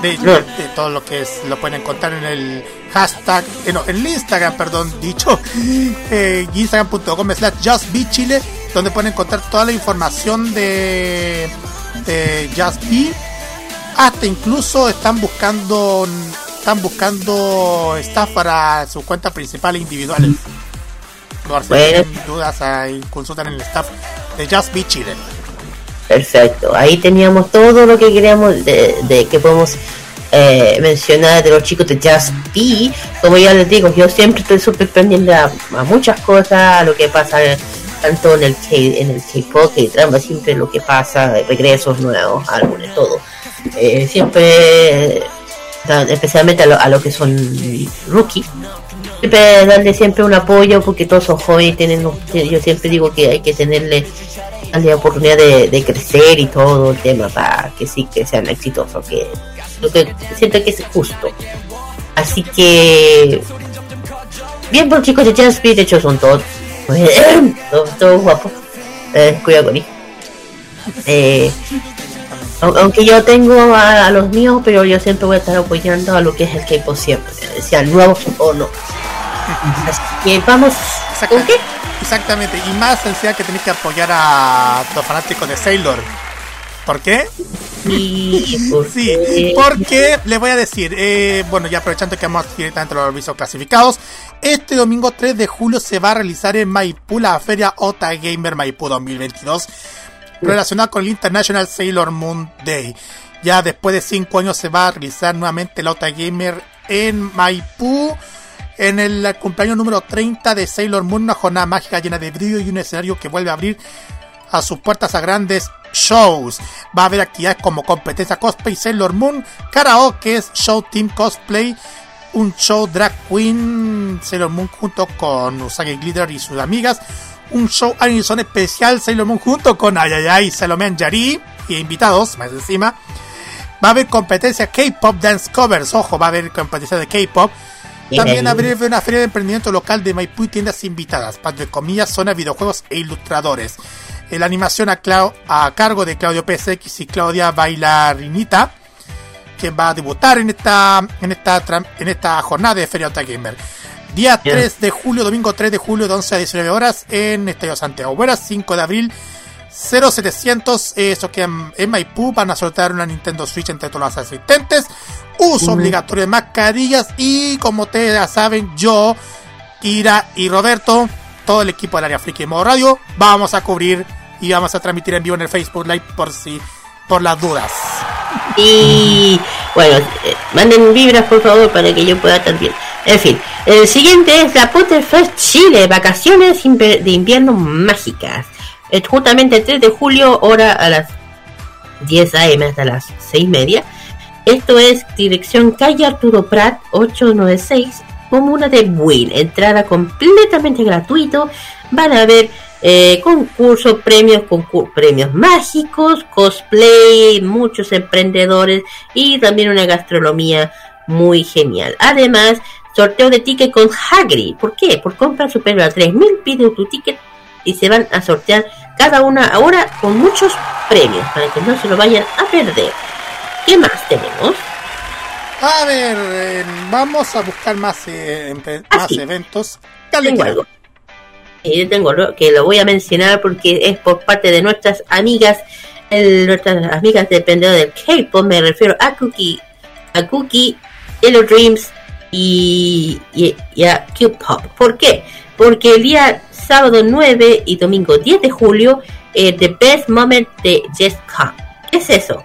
de, de todo lo que es lo pueden encontrar en el hashtag, eh, no, en el Instagram, perdón, [LAUGHS] dicho, eh, instagram.com slash Just Be Chile, donde pueden encontrar toda la información de, de Just Be hasta incluso están buscando están buscando staff para sus cuentas principales individuales por si Bueno. tienen dudas ahí consultan en el staff de Just Be Chile Perfecto, ahí teníamos todo lo que queríamos de, de que podemos eh, mencionar de los chicos de Just Be. Como ya les digo, yo siempre estoy súper pendiente a, a muchas cosas, a lo que pasa tanto en el K, en el K-pop, K-drama, siempre lo que pasa, regresos nuevos, álbumes, todo. Eh, siempre, especialmente a lo, a lo que son rookie, siempre darle siempre un apoyo porque todos son jóvenes, tienen, yo siempre digo que hay que tenerle la oportunidad de, crecer y todo el tema para que sí que sean exitosos, que lo que siento que es justo. Así que bien por los chicos de Beat, de hecho son [LAUGHS] todos todos, guapos. Eh, cuidado con aunque yo tengo a, a los míos, pero yo siempre voy a estar apoyando a lo que es el K-pop siempre, sean nuevos o no. [LAUGHS] Así que vamos. ¿Con qué? Exactamente, y más sencilla que tenéis que apoyar a los fanáticos de Sailor. ¿Por qué? Sí, porque les voy a decir, eh, bueno, ya aprovechando que vamos directamente a los avisos clasificados, este domingo 3 de julio se va a realizar en Maipú la feria Ota Gamer Maipú 2022, relacionada con el International Sailor Moon Day. Ya después de 5 años se va a realizar nuevamente la Ota Gamer en Maipú. En el cumpleaños número 30 de Sailor Moon, una jornada mágica llena de brillo y un escenario que vuelve a abrir a sus puertas a grandes shows. Va a haber actividades como competencia cosplay Sailor Moon, karaoke, show team cosplay, un show drag queen Sailor Moon junto con Usagi Glitter y sus amigas, un show Anison especial Sailor Moon junto con Ayayay, Salomé Anjari y invitados más encima. Va a haber competencia K-pop dance covers, ojo, va a haber competencia de K-pop. También habrá una feria de emprendimiento local de Maipú y tiendas invitadas, de comillas, zona de videojuegos e ilustradores. La animación a, Clau- a cargo de Claudio PSX y Claudia Bailarinita, que va a debutar en esta, en esta, en esta jornada de Feria Otaku Gamer. Día Bien. 3 de julio, domingo 3 de julio, de 11 a 19 horas en Estadio Santiago. Buenas 5 de abril, 0700, eh, eso que en, en Maipú van a soltar una Nintendo Switch entre todos los asistentes. Uso obligatorio de mascarillas y como ustedes ya saben, yo, Ira y Roberto, todo el equipo del área Friki Modo Radio, vamos a cubrir y vamos a transmitir en vivo en el Facebook Live por si, por las dudas. Y bueno, eh, manden vibras por favor para que yo pueda también. En fin, el siguiente es la Potterfest Chile, vacaciones de invierno mágicas. Es justamente el 3 de julio, hora a las 10 am hasta las 6 y media. Esto es dirección calle Arturo Prat 896, comuna de Buin. Entrada completamente gratuito. Van a haber eh, concursos, premios, concur- premios mágicos, cosplay, muchos emprendedores y también una gastronomía muy genial. Además, sorteo de ticket con Hagrid. ¿Por qué? Por compra superior a 3.000 pide tu ticket y se van a sortear cada una ahora con muchos premios para que no se lo vayan a perder. ¿Qué más tenemos? A ver, eh, vamos a buscar más, eh, empe- más eventos. Dale, Tengo Kira. algo. Y yo tengo que lo voy a mencionar porque es por parte de nuestras amigas, nuestras amigas dependiendo del K-pop, me refiero a Cookie, a Cookie, Yellow Dreams y, a Q-Pop. ¿Por qué? porque el día sábado 9 y domingo 10 de julio, eh, The Best Moment de Just Come. ¿Qué es eso?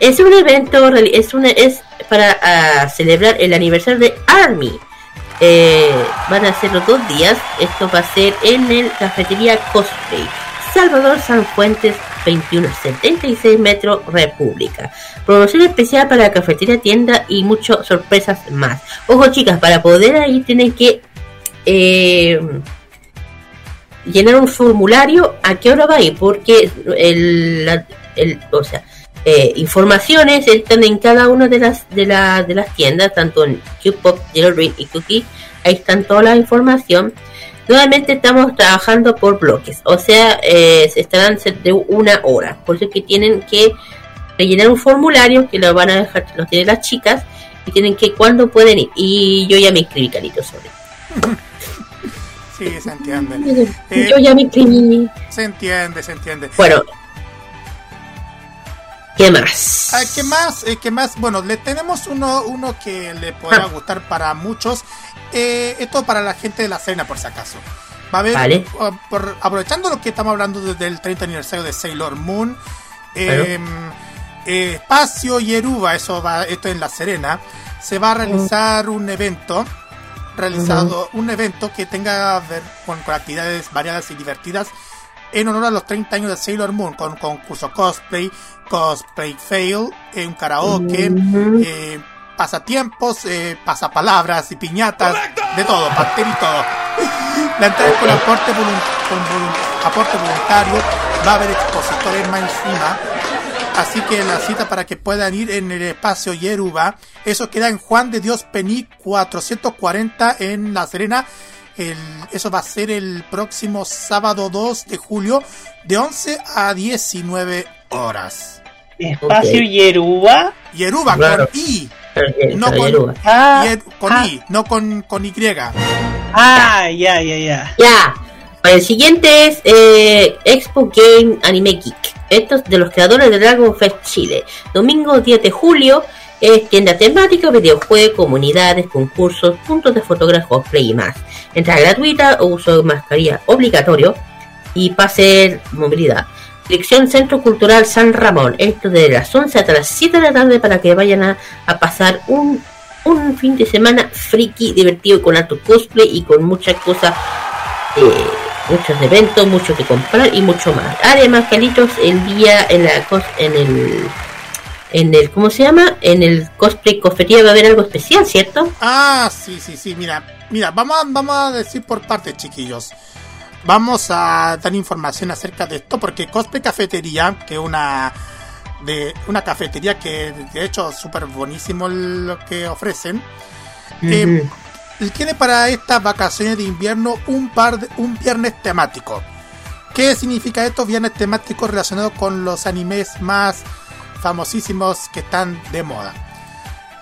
Es un evento, es, una, es para ah, celebrar el aniversario de Army. Eh, van a ser los dos días. Esto va a ser en el cafetería Cosplay. Salvador San Fuentes 2176 Metro República. Promoción especial para la cafetería tienda y muchas sorpresas más. Ojo chicas, para poder ir tienen que eh, llenar un formulario a qué hora va a ir, porque el- o sea, eh, informaciones están en cada una de las de, la- de las tiendas, tanto en Q-Pop, Yellow Ring y Cookie, ahí están toda la información. Nuevamente estamos trabajando por bloques, o sea, eh, se estarán de una hora, por eso que tienen que rellenar un formulario que lo van a dejar, lo tienen las chicas, y tienen que cuándo pueden ir. Y yo ya me inscribí, Carito, sobre. [LAUGHS] Sí, se entiende. Eh, Yo ya me inscribí. Se entiende, se entiende. Bueno, ¿qué más? Ah, ¿Qué más? Eh, ¿Qué más? Bueno, le tenemos uno, uno que le podrá Ah. gustar para muchos. Eh, esto para la gente de la cena, por si acaso. Va a haber, Vale. uh, por- aprovechando lo que estamos hablando desde el 30 aniversario de Sailor Moon, eh, eh, Espacio Yeruba, eso va, esto en La Serena, se va a realizar un evento, realizado, un evento que tenga ver con, con actividades variadas y divertidas en honor a los 30 años de Sailor Moon, con concurso cosplay, cosplay fail, eh, un karaoke, eh, pasatiempos, eh, pasapalabras y piñatas, de todo, pastel y todo. La entrada con aporte, volun- con volun- aporte voluntario, va a haber expositores más encima. Así que la cita para que puedan ir en el espacio Yeruba, eso queda en Juan de Dios Pení 440 en La Serena. El- eso va a ser el próximo sábado 2 de julio de 11 a 19 horas. Espacio Yeruba. Yeruba Claro. con I. No con, Yeruba. Yer- con ah. I, no con, con Y. Ah, ya, ya, ya. Ya. El siguiente es eh, Expo Game Anime Geek. Esto es de los creadores de Dragon Fest Chile. Domingo 10 de julio. Es tienda temática, videojuegos, comunidades, concursos, puntos de fotógrafos, play y más. Entrada gratuita, uso de mascarilla obligatorio y pase movilidad. Dirección Centro Cultural San Ramón. Esto de las 11 hasta las 7 de la tarde para que vayan a, pasar un, un fin de semana friki, divertido con alto cosplay y con muchas cosas, eh, muchos eventos, mucho que comprar y mucho más. Además, Calitos, el día en la en el en el ¿cómo se llama? En el cosplay cofetería va a haber algo especial, ¿cierto? Ah, sí, sí, sí, mira, mira, vamos a, vamos a decir por partes, chiquillos. Vamos a dar información acerca de esto porque Cosplay Cafetería, que es una de una cafetería que de hecho es súper buenísimo lo que ofrecen, eh, tiene para estas vacaciones de invierno un par de, un viernes temático. ¿Qué significa esto? Viernes temáticos relacionados con los animes más famosísimos que están de moda.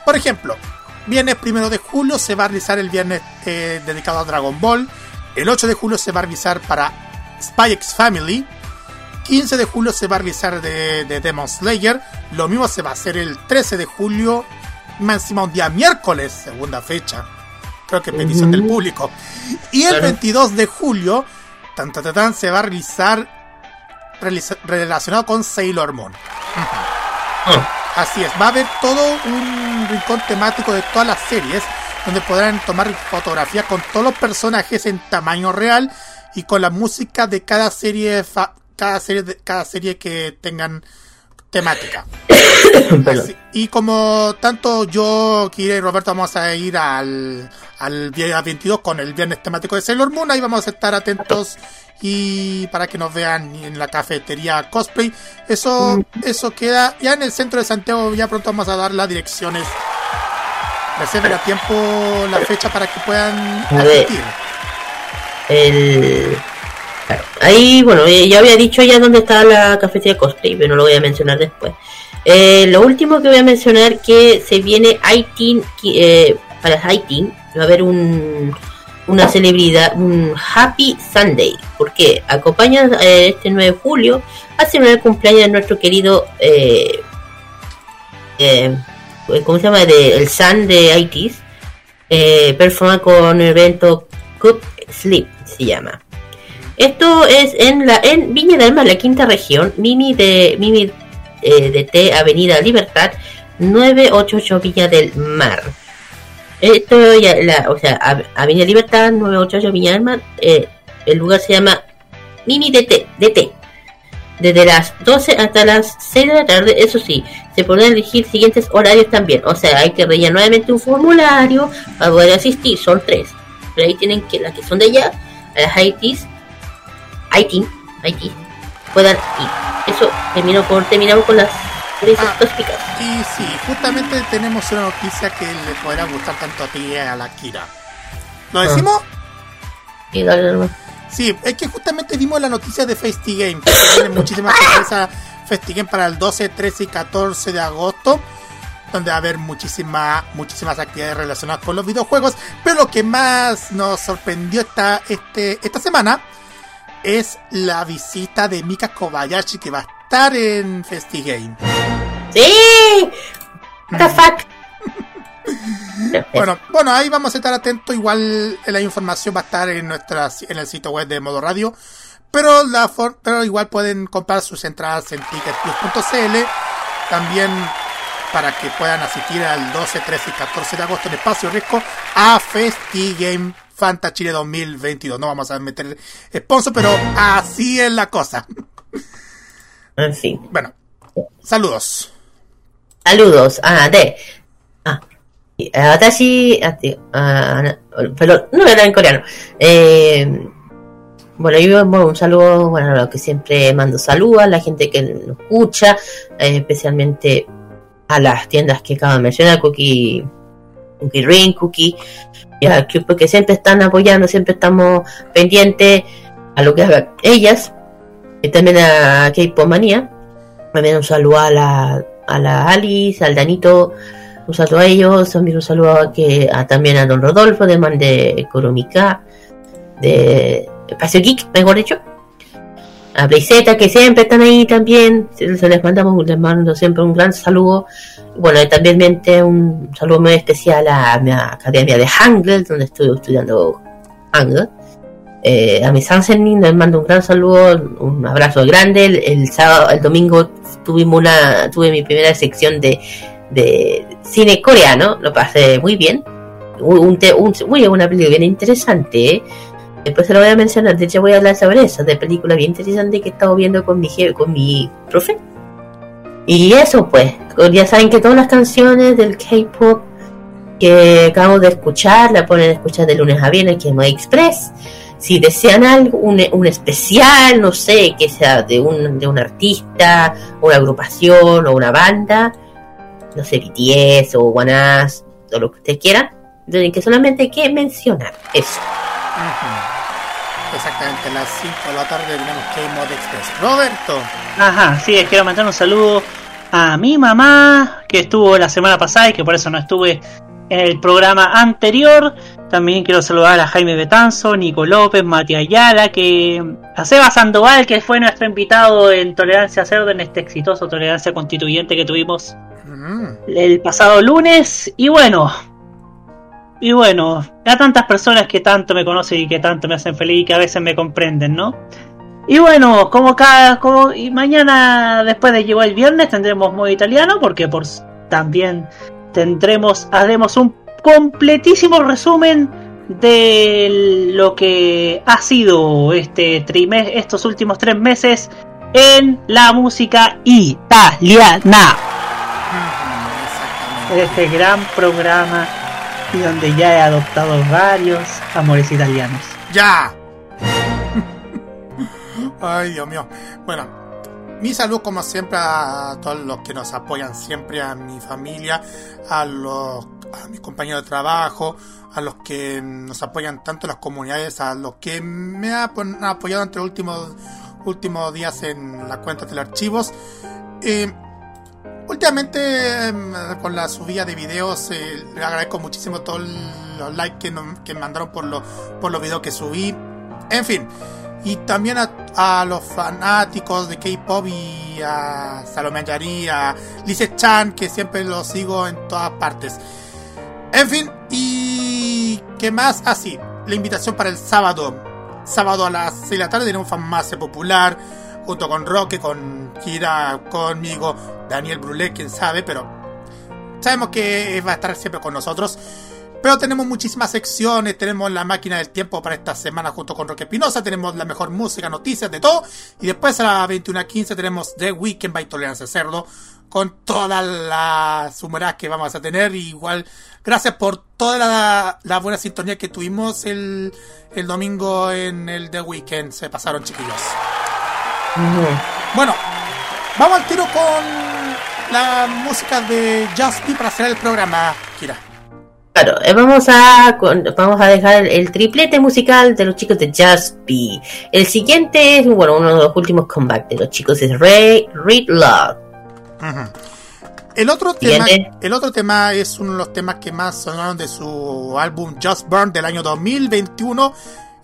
Por ejemplo, viernes primero de julio se va a realizar el viernes eh, dedicado a Dragon Ball. El 8 de julio se va a realizar para Spy X Family. 15 de julio se va a realizar de, de Demon Slayer. Lo mismo se va a hacer el 13 de julio. Más encima un día miércoles, segunda fecha. Creo que petición del público. Y el Claro. 22 de julio, tan, tan, tan, tan, se va a realizar realiza- relacionado con Sailor Moon. Así es, va a haber todo un rincón temático de todas las series, donde podrán tomar fotografías con todos los personajes en tamaño real y con la música de cada serie, cada serie, cada serie que tengan temática. [COUGHS] Así- y como tanto yo, Kira y Roberto vamos a ir al, al día 22 con el viernes temático de Sailor Moon, ahí vamos a estar atentos y para que nos vean en la cafetería cosplay. Eso, eso queda ya en el centro de Santiago, ya pronto vamos a dar las direcciones. Reserven a tiempo la fecha para que puedan asistir. El... claro, ahí, bueno, eh, ya había dicho ya dónde está la cafetería cosplay, pero no lo voy a mencionar después. Eh, lo último que voy a mencionar que se viene ITIN, eh, para ITIN va a haber un, una celebridad, un Happy Sunday, porque acompaña este 9 de julio a celebrar el cumpleaños de nuestro querido, ¿cómo se llama? De, el Sun de ITIS, eh, performa con un evento Cup Sleep se llama. Esto es en la en Viña del Mar, la quinta región, Mimi de Mimi eh, de T, Avenida Libertad, 988 Viña del Mar. Esto ya, la, o sea, Av- Avenida Libertad, 988 Viña del Mar. eh, el lugar se llama Mimi de T, de T. Desde las 12 hasta las 6 de la tarde, eso sí, se podrán elegir siguientes horarios también. O sea, hay que rellenar nuevamente un formulario para poder asistir, son tres. Pero ahí tienen que, las que son de allá, las Haitis, Haití, Haití, puedan ir. Eso, termino por, terminamos con las noticias tóxicas. Y sí, justamente tenemos una noticia que le podrá gustar tanto a ti y a la Kira. ¿Lo decimos? Dale, dale. Sí, es que justamente vimos la noticia de Festy Game, que tiene muchísimas sorpresas Festy Game para el 12, 13 y 14 de agosto, donde va a haber muchísimas muchísimas actividades relacionadas con los videojuegos, pero lo que más nos sorprendió esta, este, esta semana es la visita de Mika Kobayashi que va a estar en Festy Game. ¡Sí! What the fuck? [LAUGHS] Bueno, bueno, ahí vamos a estar atentos. Igual la información va a estar en nuestra en el sitio web de Modo Radio. Pero la for- pero igual pueden comprar sus entradas en ticketplus.cl. También para que puedan asistir al 12, 13 y 14 de agosto en Espacio Riesgo a FestiGame Fanta Chile 2022. No vamos a meter sponsor, pero así es la cosa. En fin. Bueno, saludos. Saludos. Ah, de. Ah. Eh, Watashi. ah, ah, no, Perdón, no era en coreano. Eh, bueno, yo bueno, un saludo, bueno, a los que siempre mando saludos, a la gente que nos escucha, eh, especialmente a las tiendas que acabo de mencionar, Cookie, Cookie Ring, Cookie, y a Cube, que siempre están apoyando, siempre estamos pendientes a lo que hagan ellas, y también a K-Pop Manía. También un saludo a la, a la Alice, al Danito, un saludo a ellos, también un saludo a que, a, también a Don Rodolfo de Man de Kurumika, de Espacio Geek, mejor dicho. A Blaiseta, que siempre están ahí también, se les mandamos, les mando siempre un gran saludo. Bueno, y también mente un saludo muy especial a mi academia de Hangul, donde estoy estudiando Hangul. Eh, a mi Sansenin les mando un gran saludo, un abrazo grande. El, sábado, el domingo tuvimos una, tuve mi primera sección de, de cine coreano, lo pasé muy bien. Un, te- un- uy, una película bien interesante. ¿eh? Después se lo voy a mencionar, de hecho voy a hablar sobre eso, de película bien interesante que he estado viendo con mi, je- con mi profe. Y eso pues, ya saben que todas las canciones del K-pop que acabamos de escuchar, la pueden escuchar de lunes a viernes, que es Moe Express. Si desean algo, un, un especial, no sé, que sea de un, de un artista, una agrupación o una banda, no sé, BTS o ONEUS, o lo que ustedes quieran, tienen que solamente hay que mencionar eso. Exactamente, a las 5 de la tarde tenemos K-Mod Express. Roberto. Ajá, sí, quiero mandar un saludo a mi mamá, que estuvo la semana pasada y que por eso no estuve en el programa anterior. También quiero saludar a Jaime Betanzo, Nico López, Matías Ayala, que a Seba Sandoval, que fue nuestro invitado en Tolerancia Cerdo, en este exitoso Tolerancia Constituyente que tuvimos el pasado lunes. Y bueno, y bueno, a tantas personas que tanto me conocen y que tanto me hacen feliz y que a veces me comprenden, ¿no? Y bueno, como cada. Como, y mañana, después de llegar el viernes, tendremos modo italiano, porque por también tendremos. Haremos un completísimo resumen de lo que ha sido este trimes, estos últimos tres meses en la música italiana. Este gran programa y donde ya he adoptado varios amores italianos. ¡Ya! Ay, Dios mío. Bueno, mi salud como siempre a todos los que nos apoyan siempre, a mi familia, a los a mis compañeros de trabajo, a los que nos apoyan tanto las comunidades, a los que me ha- han apoyado entre los últimos, últimos días en la cuenta de archivos. Eh, últimamente em, con la subida de videos eh, le agradezco muchísimo todos los likes que, que me mandaron por los, por los videos que subí. En fin, y también a, los fanáticos de K-pop y a Salomé Ayari, a Lise Chan, que siempre los sigo en todas partes. En fin, y qué más así. la invitación para el sábado. Sábado a las 6 de la tarde tenemos Farmacia Popular, junto con Roque, con Kira, conmigo, Daniel Brulé, quién sabe, pero sabemos que va a estar siempre con nosotros. Pero tenemos muchísimas secciones, tenemos la máquina del tiempo para esta semana junto con Roque Espinosa, tenemos la mejor música, noticias, de todo. Y después a las 21.15 tenemos The Weekend by Tolerancia Cerdo, con todas las humeradas que vamos a tener. Y igual, gracias por toda la, la buena sintonía que tuvimos el, el domingo en el The Weekend. Se pasaron chiquillos. Bueno, vamos al tiro con la música de Just Be para hacer el programa, Kira. Claro, eh, vamos a vamos a dejar el, triplete musical de los chicos de Just Be. El siguiente es bueno uno de los últimos comebacks de los chicos es Ray Read Love. El otro, tema, el otro tema es uno de los temas que más sonaron de su álbum Just Burn del año 2021.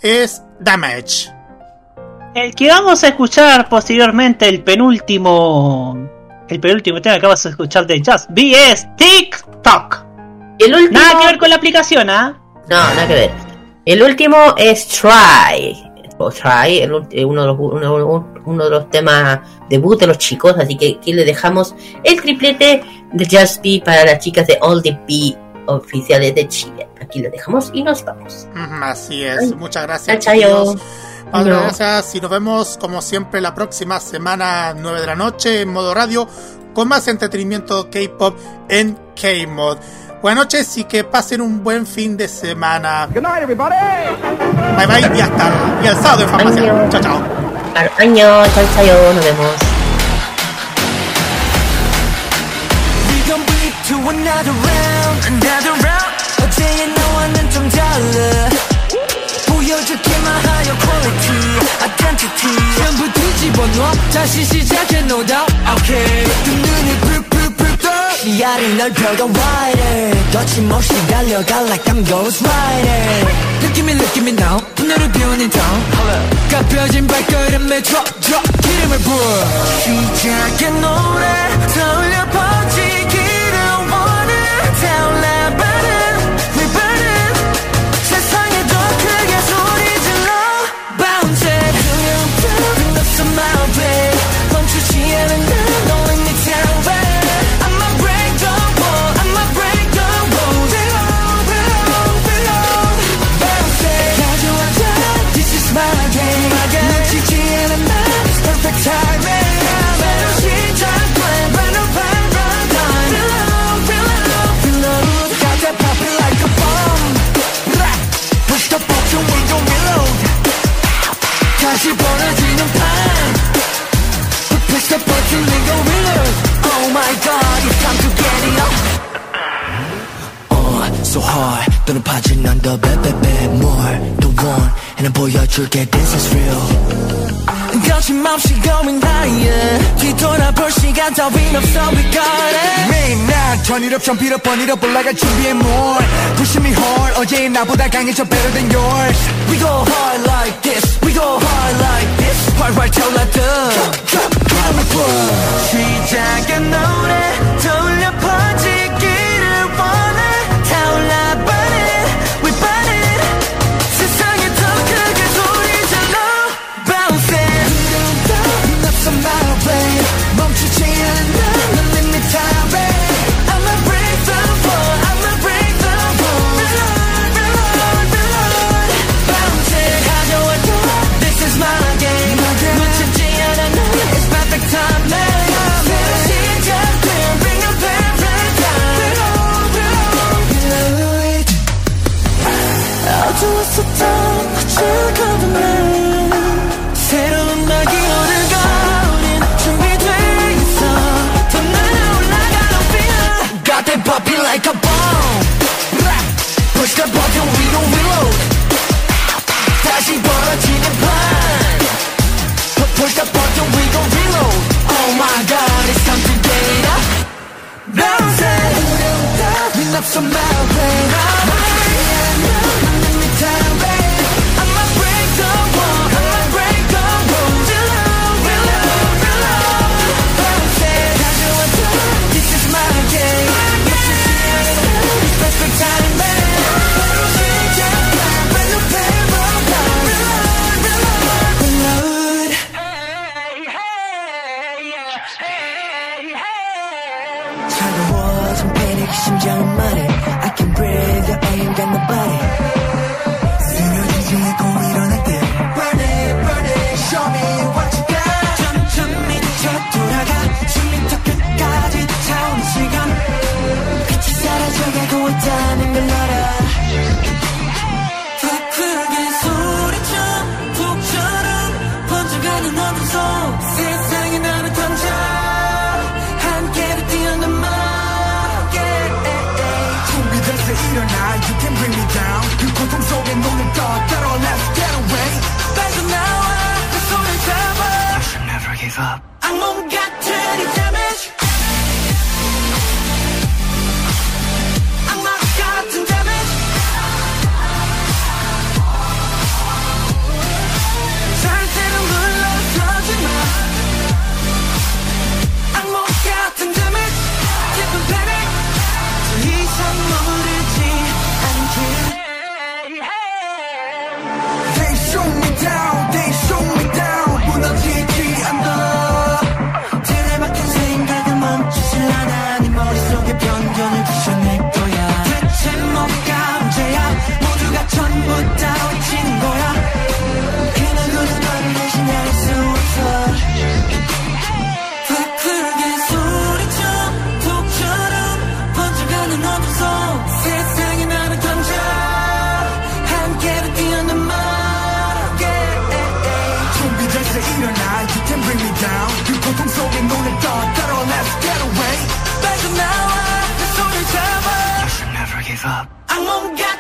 Es Damage. El que vamos a escuchar posteriormente, el penúltimo. El penúltimo tema que acabas de escuchar de Just Be es TikTok. El último... Nada que ver con la aplicación, ¿ah? No, nada que ver. El último es Try. O Try, el eh, uno, de los, uno, uno de los temas debut de los chicos. Así que aquí le dejamos el triplete de Just Be para las chicas de All the Be oficiales de Chile. Aquí lo dejamos y nos vamos. Ujú, Así es. Ay. Muchas gracias. Muchas No. gracias y nos vemos como siempre la próxima semana 9 de la noche en modo radio con más entretenimiento K-pop en K-Mod. Buenas noches y que pasen un buen fin de semana. Good night everybody. Bye bye y hasta el, y el sábado en farmacia. Año. Chao chao. Año, chao, chao, nos vemos. We complete to another round, another round. 어제의 나와는 좀 달라. 보여줄게 my higher quality, identity. 전부 뒤집어놔, 다시 시작해 no doubt. Okay. 두 눈이 아래 넓혀가 wider. 거침없이 달려가 like I'm ghost rider. 느낌이 느낌이 now, 오늘은 변인 down. 가벼진 발걸음에 drop drop 기름을 부어. 시작의 노래 떠올려 퍼지기 줄게 this is real 거침없이 going higher 뒤돌아볼 시간 따윈 없어 we got it 매일 날 turn it up, jump it up, burn it up, 올라가 준비해 more Pushing me hard, 어제의 나보다 강해져 better than yours We go hard like this We go hard like this 활활 타올라 더 Drop, drop, 기름을 부어 시작의 노래 떠올려 퍼지 Ring up some I'm on God.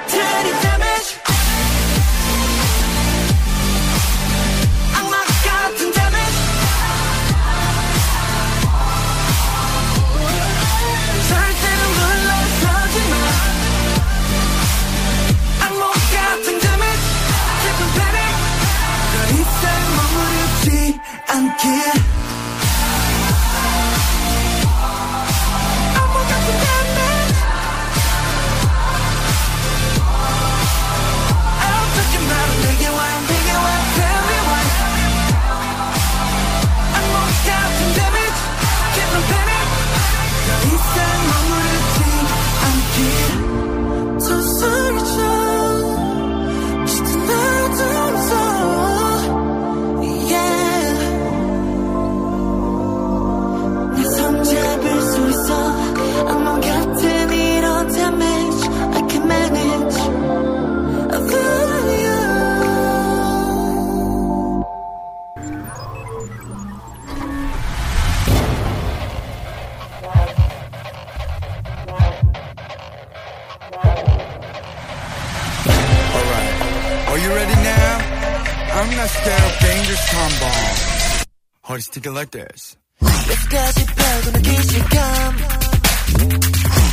Is ticking like this. 끝까지 파고는 시감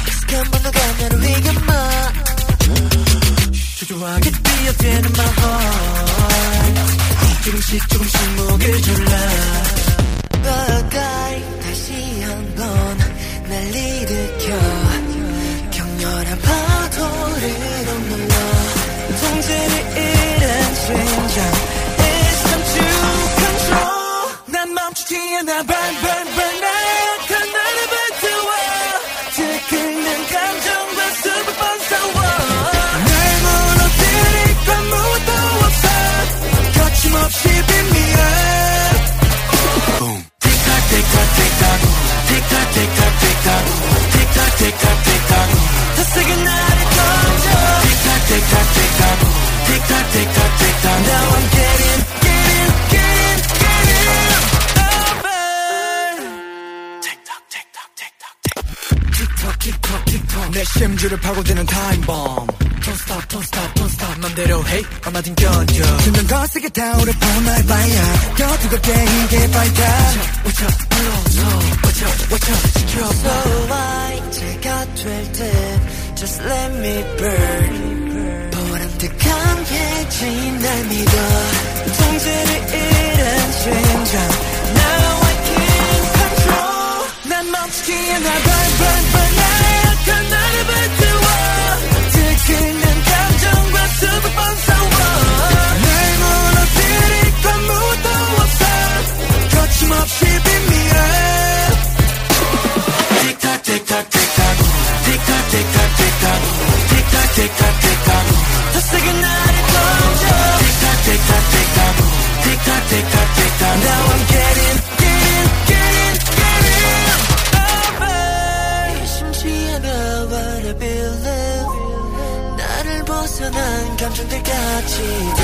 익숙한 번호가 나를 위감아. 초조하게 뛰어대는 my heart 조금씩 조금씩 목을 졸라. 가까이 다시 한번 날 일으켜. 격렬한 파도를 옮눌러. 통제를 잃은 심장 Turkey and I burn, burn, burn. 나약한 나를 불태워. 들끓는 감정과 수백 번 싸워. 날 무너뜨릴 건 무엇도 없어. 거침없이 빈미야. 심주를 파고드는 타임bomb Don't stop don't stop don't stop 맘대로 해 얼마든 견뎌 점점 더 세게 타오를 뻔할 바야 더 뜨겁게 이게 밝다 Watch out 불러줘 Watch out watch out 지켜봐 So I 제가 될때 Just let me burn 보람듯한 해진 날 믿어 통제를 잃은 심장 Now I can't control 난 멈추지 않아 burn burn burn 나약한 불태워 take 때까지도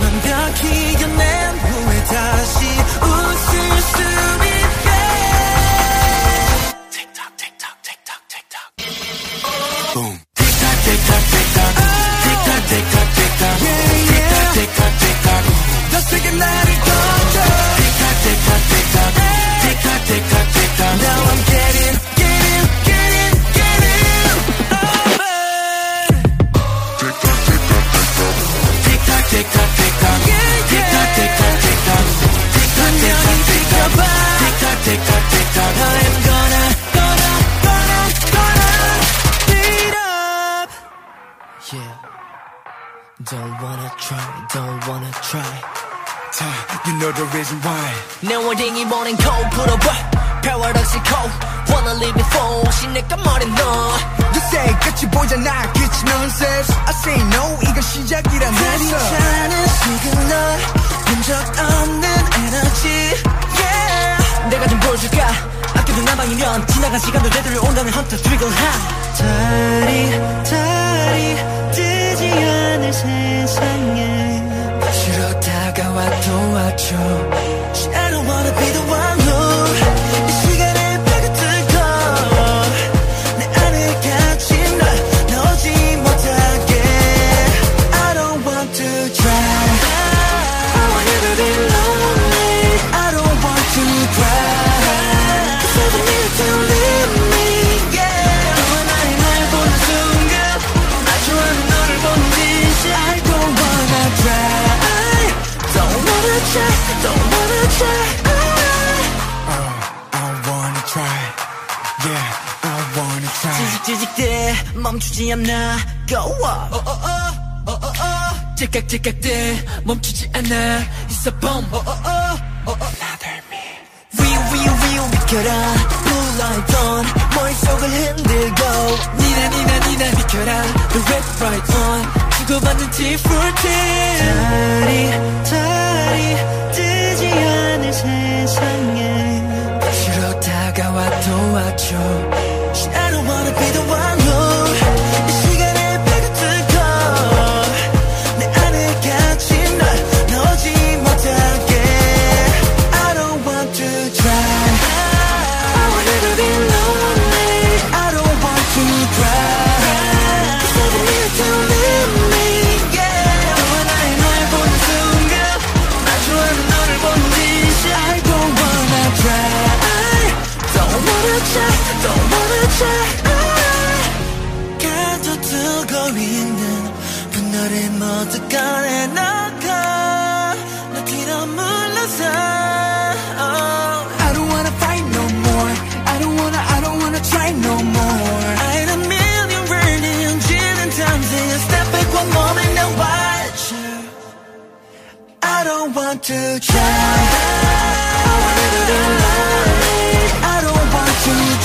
완벽히 이겨낸 후에 다시 웃을 수 있게. 틱탁 틱탁 틱탁 틱탁 붐 틱탁 틱탁 틱탁 틱탁 틱탁 틱탁 틱탁 틱탁 틱탁 더 세게 나를 더 Don't wanna try, don't wanna try. You know the reason why. 내 월딩이 morning cold 불어봐. paradoxy cold. Wanna leave me for 혹시 내가 말해 너. You say 끝이 보잖아 끝이 nonsense. I say no 이건 시작이란 했어. 차는 시그널 본적 없는 에너지 yeah. 내가 좀 보여줄까? 아껴둔 나방이면 지나간 시간도 되돌려 온다는 헌터 트리거 하. 달이 달이 뜨지 않을 세상에 싫어 다가와 도와줘 I don't wanna be the one 멈추지 않나 Go up oh, oh, oh, oh, oh, oh. 찌깍찌깍대 멈추지 않아 있어 bomb oh, oh, oh, oh, oh. 위우 위우 위우 비켜라 Blue light on 머릿속을 흔들고 니나 니나 니나 비켜라 The red light on 주고받는 tea for tea 달이 달이 뜨지 않을 세상에 싫어 다가와 도와줘 I don't wanna be the one Don't wanna try 가둬두고 있는 분노를 모두 꺼내놓고 너 뒤로 물러서 oh. I don't wanna fight no more. I don't wanna, I don't wanna try no more. I had a million million times and step back one moment now watch you. I don't want to try I want you to be lonely I don't want to try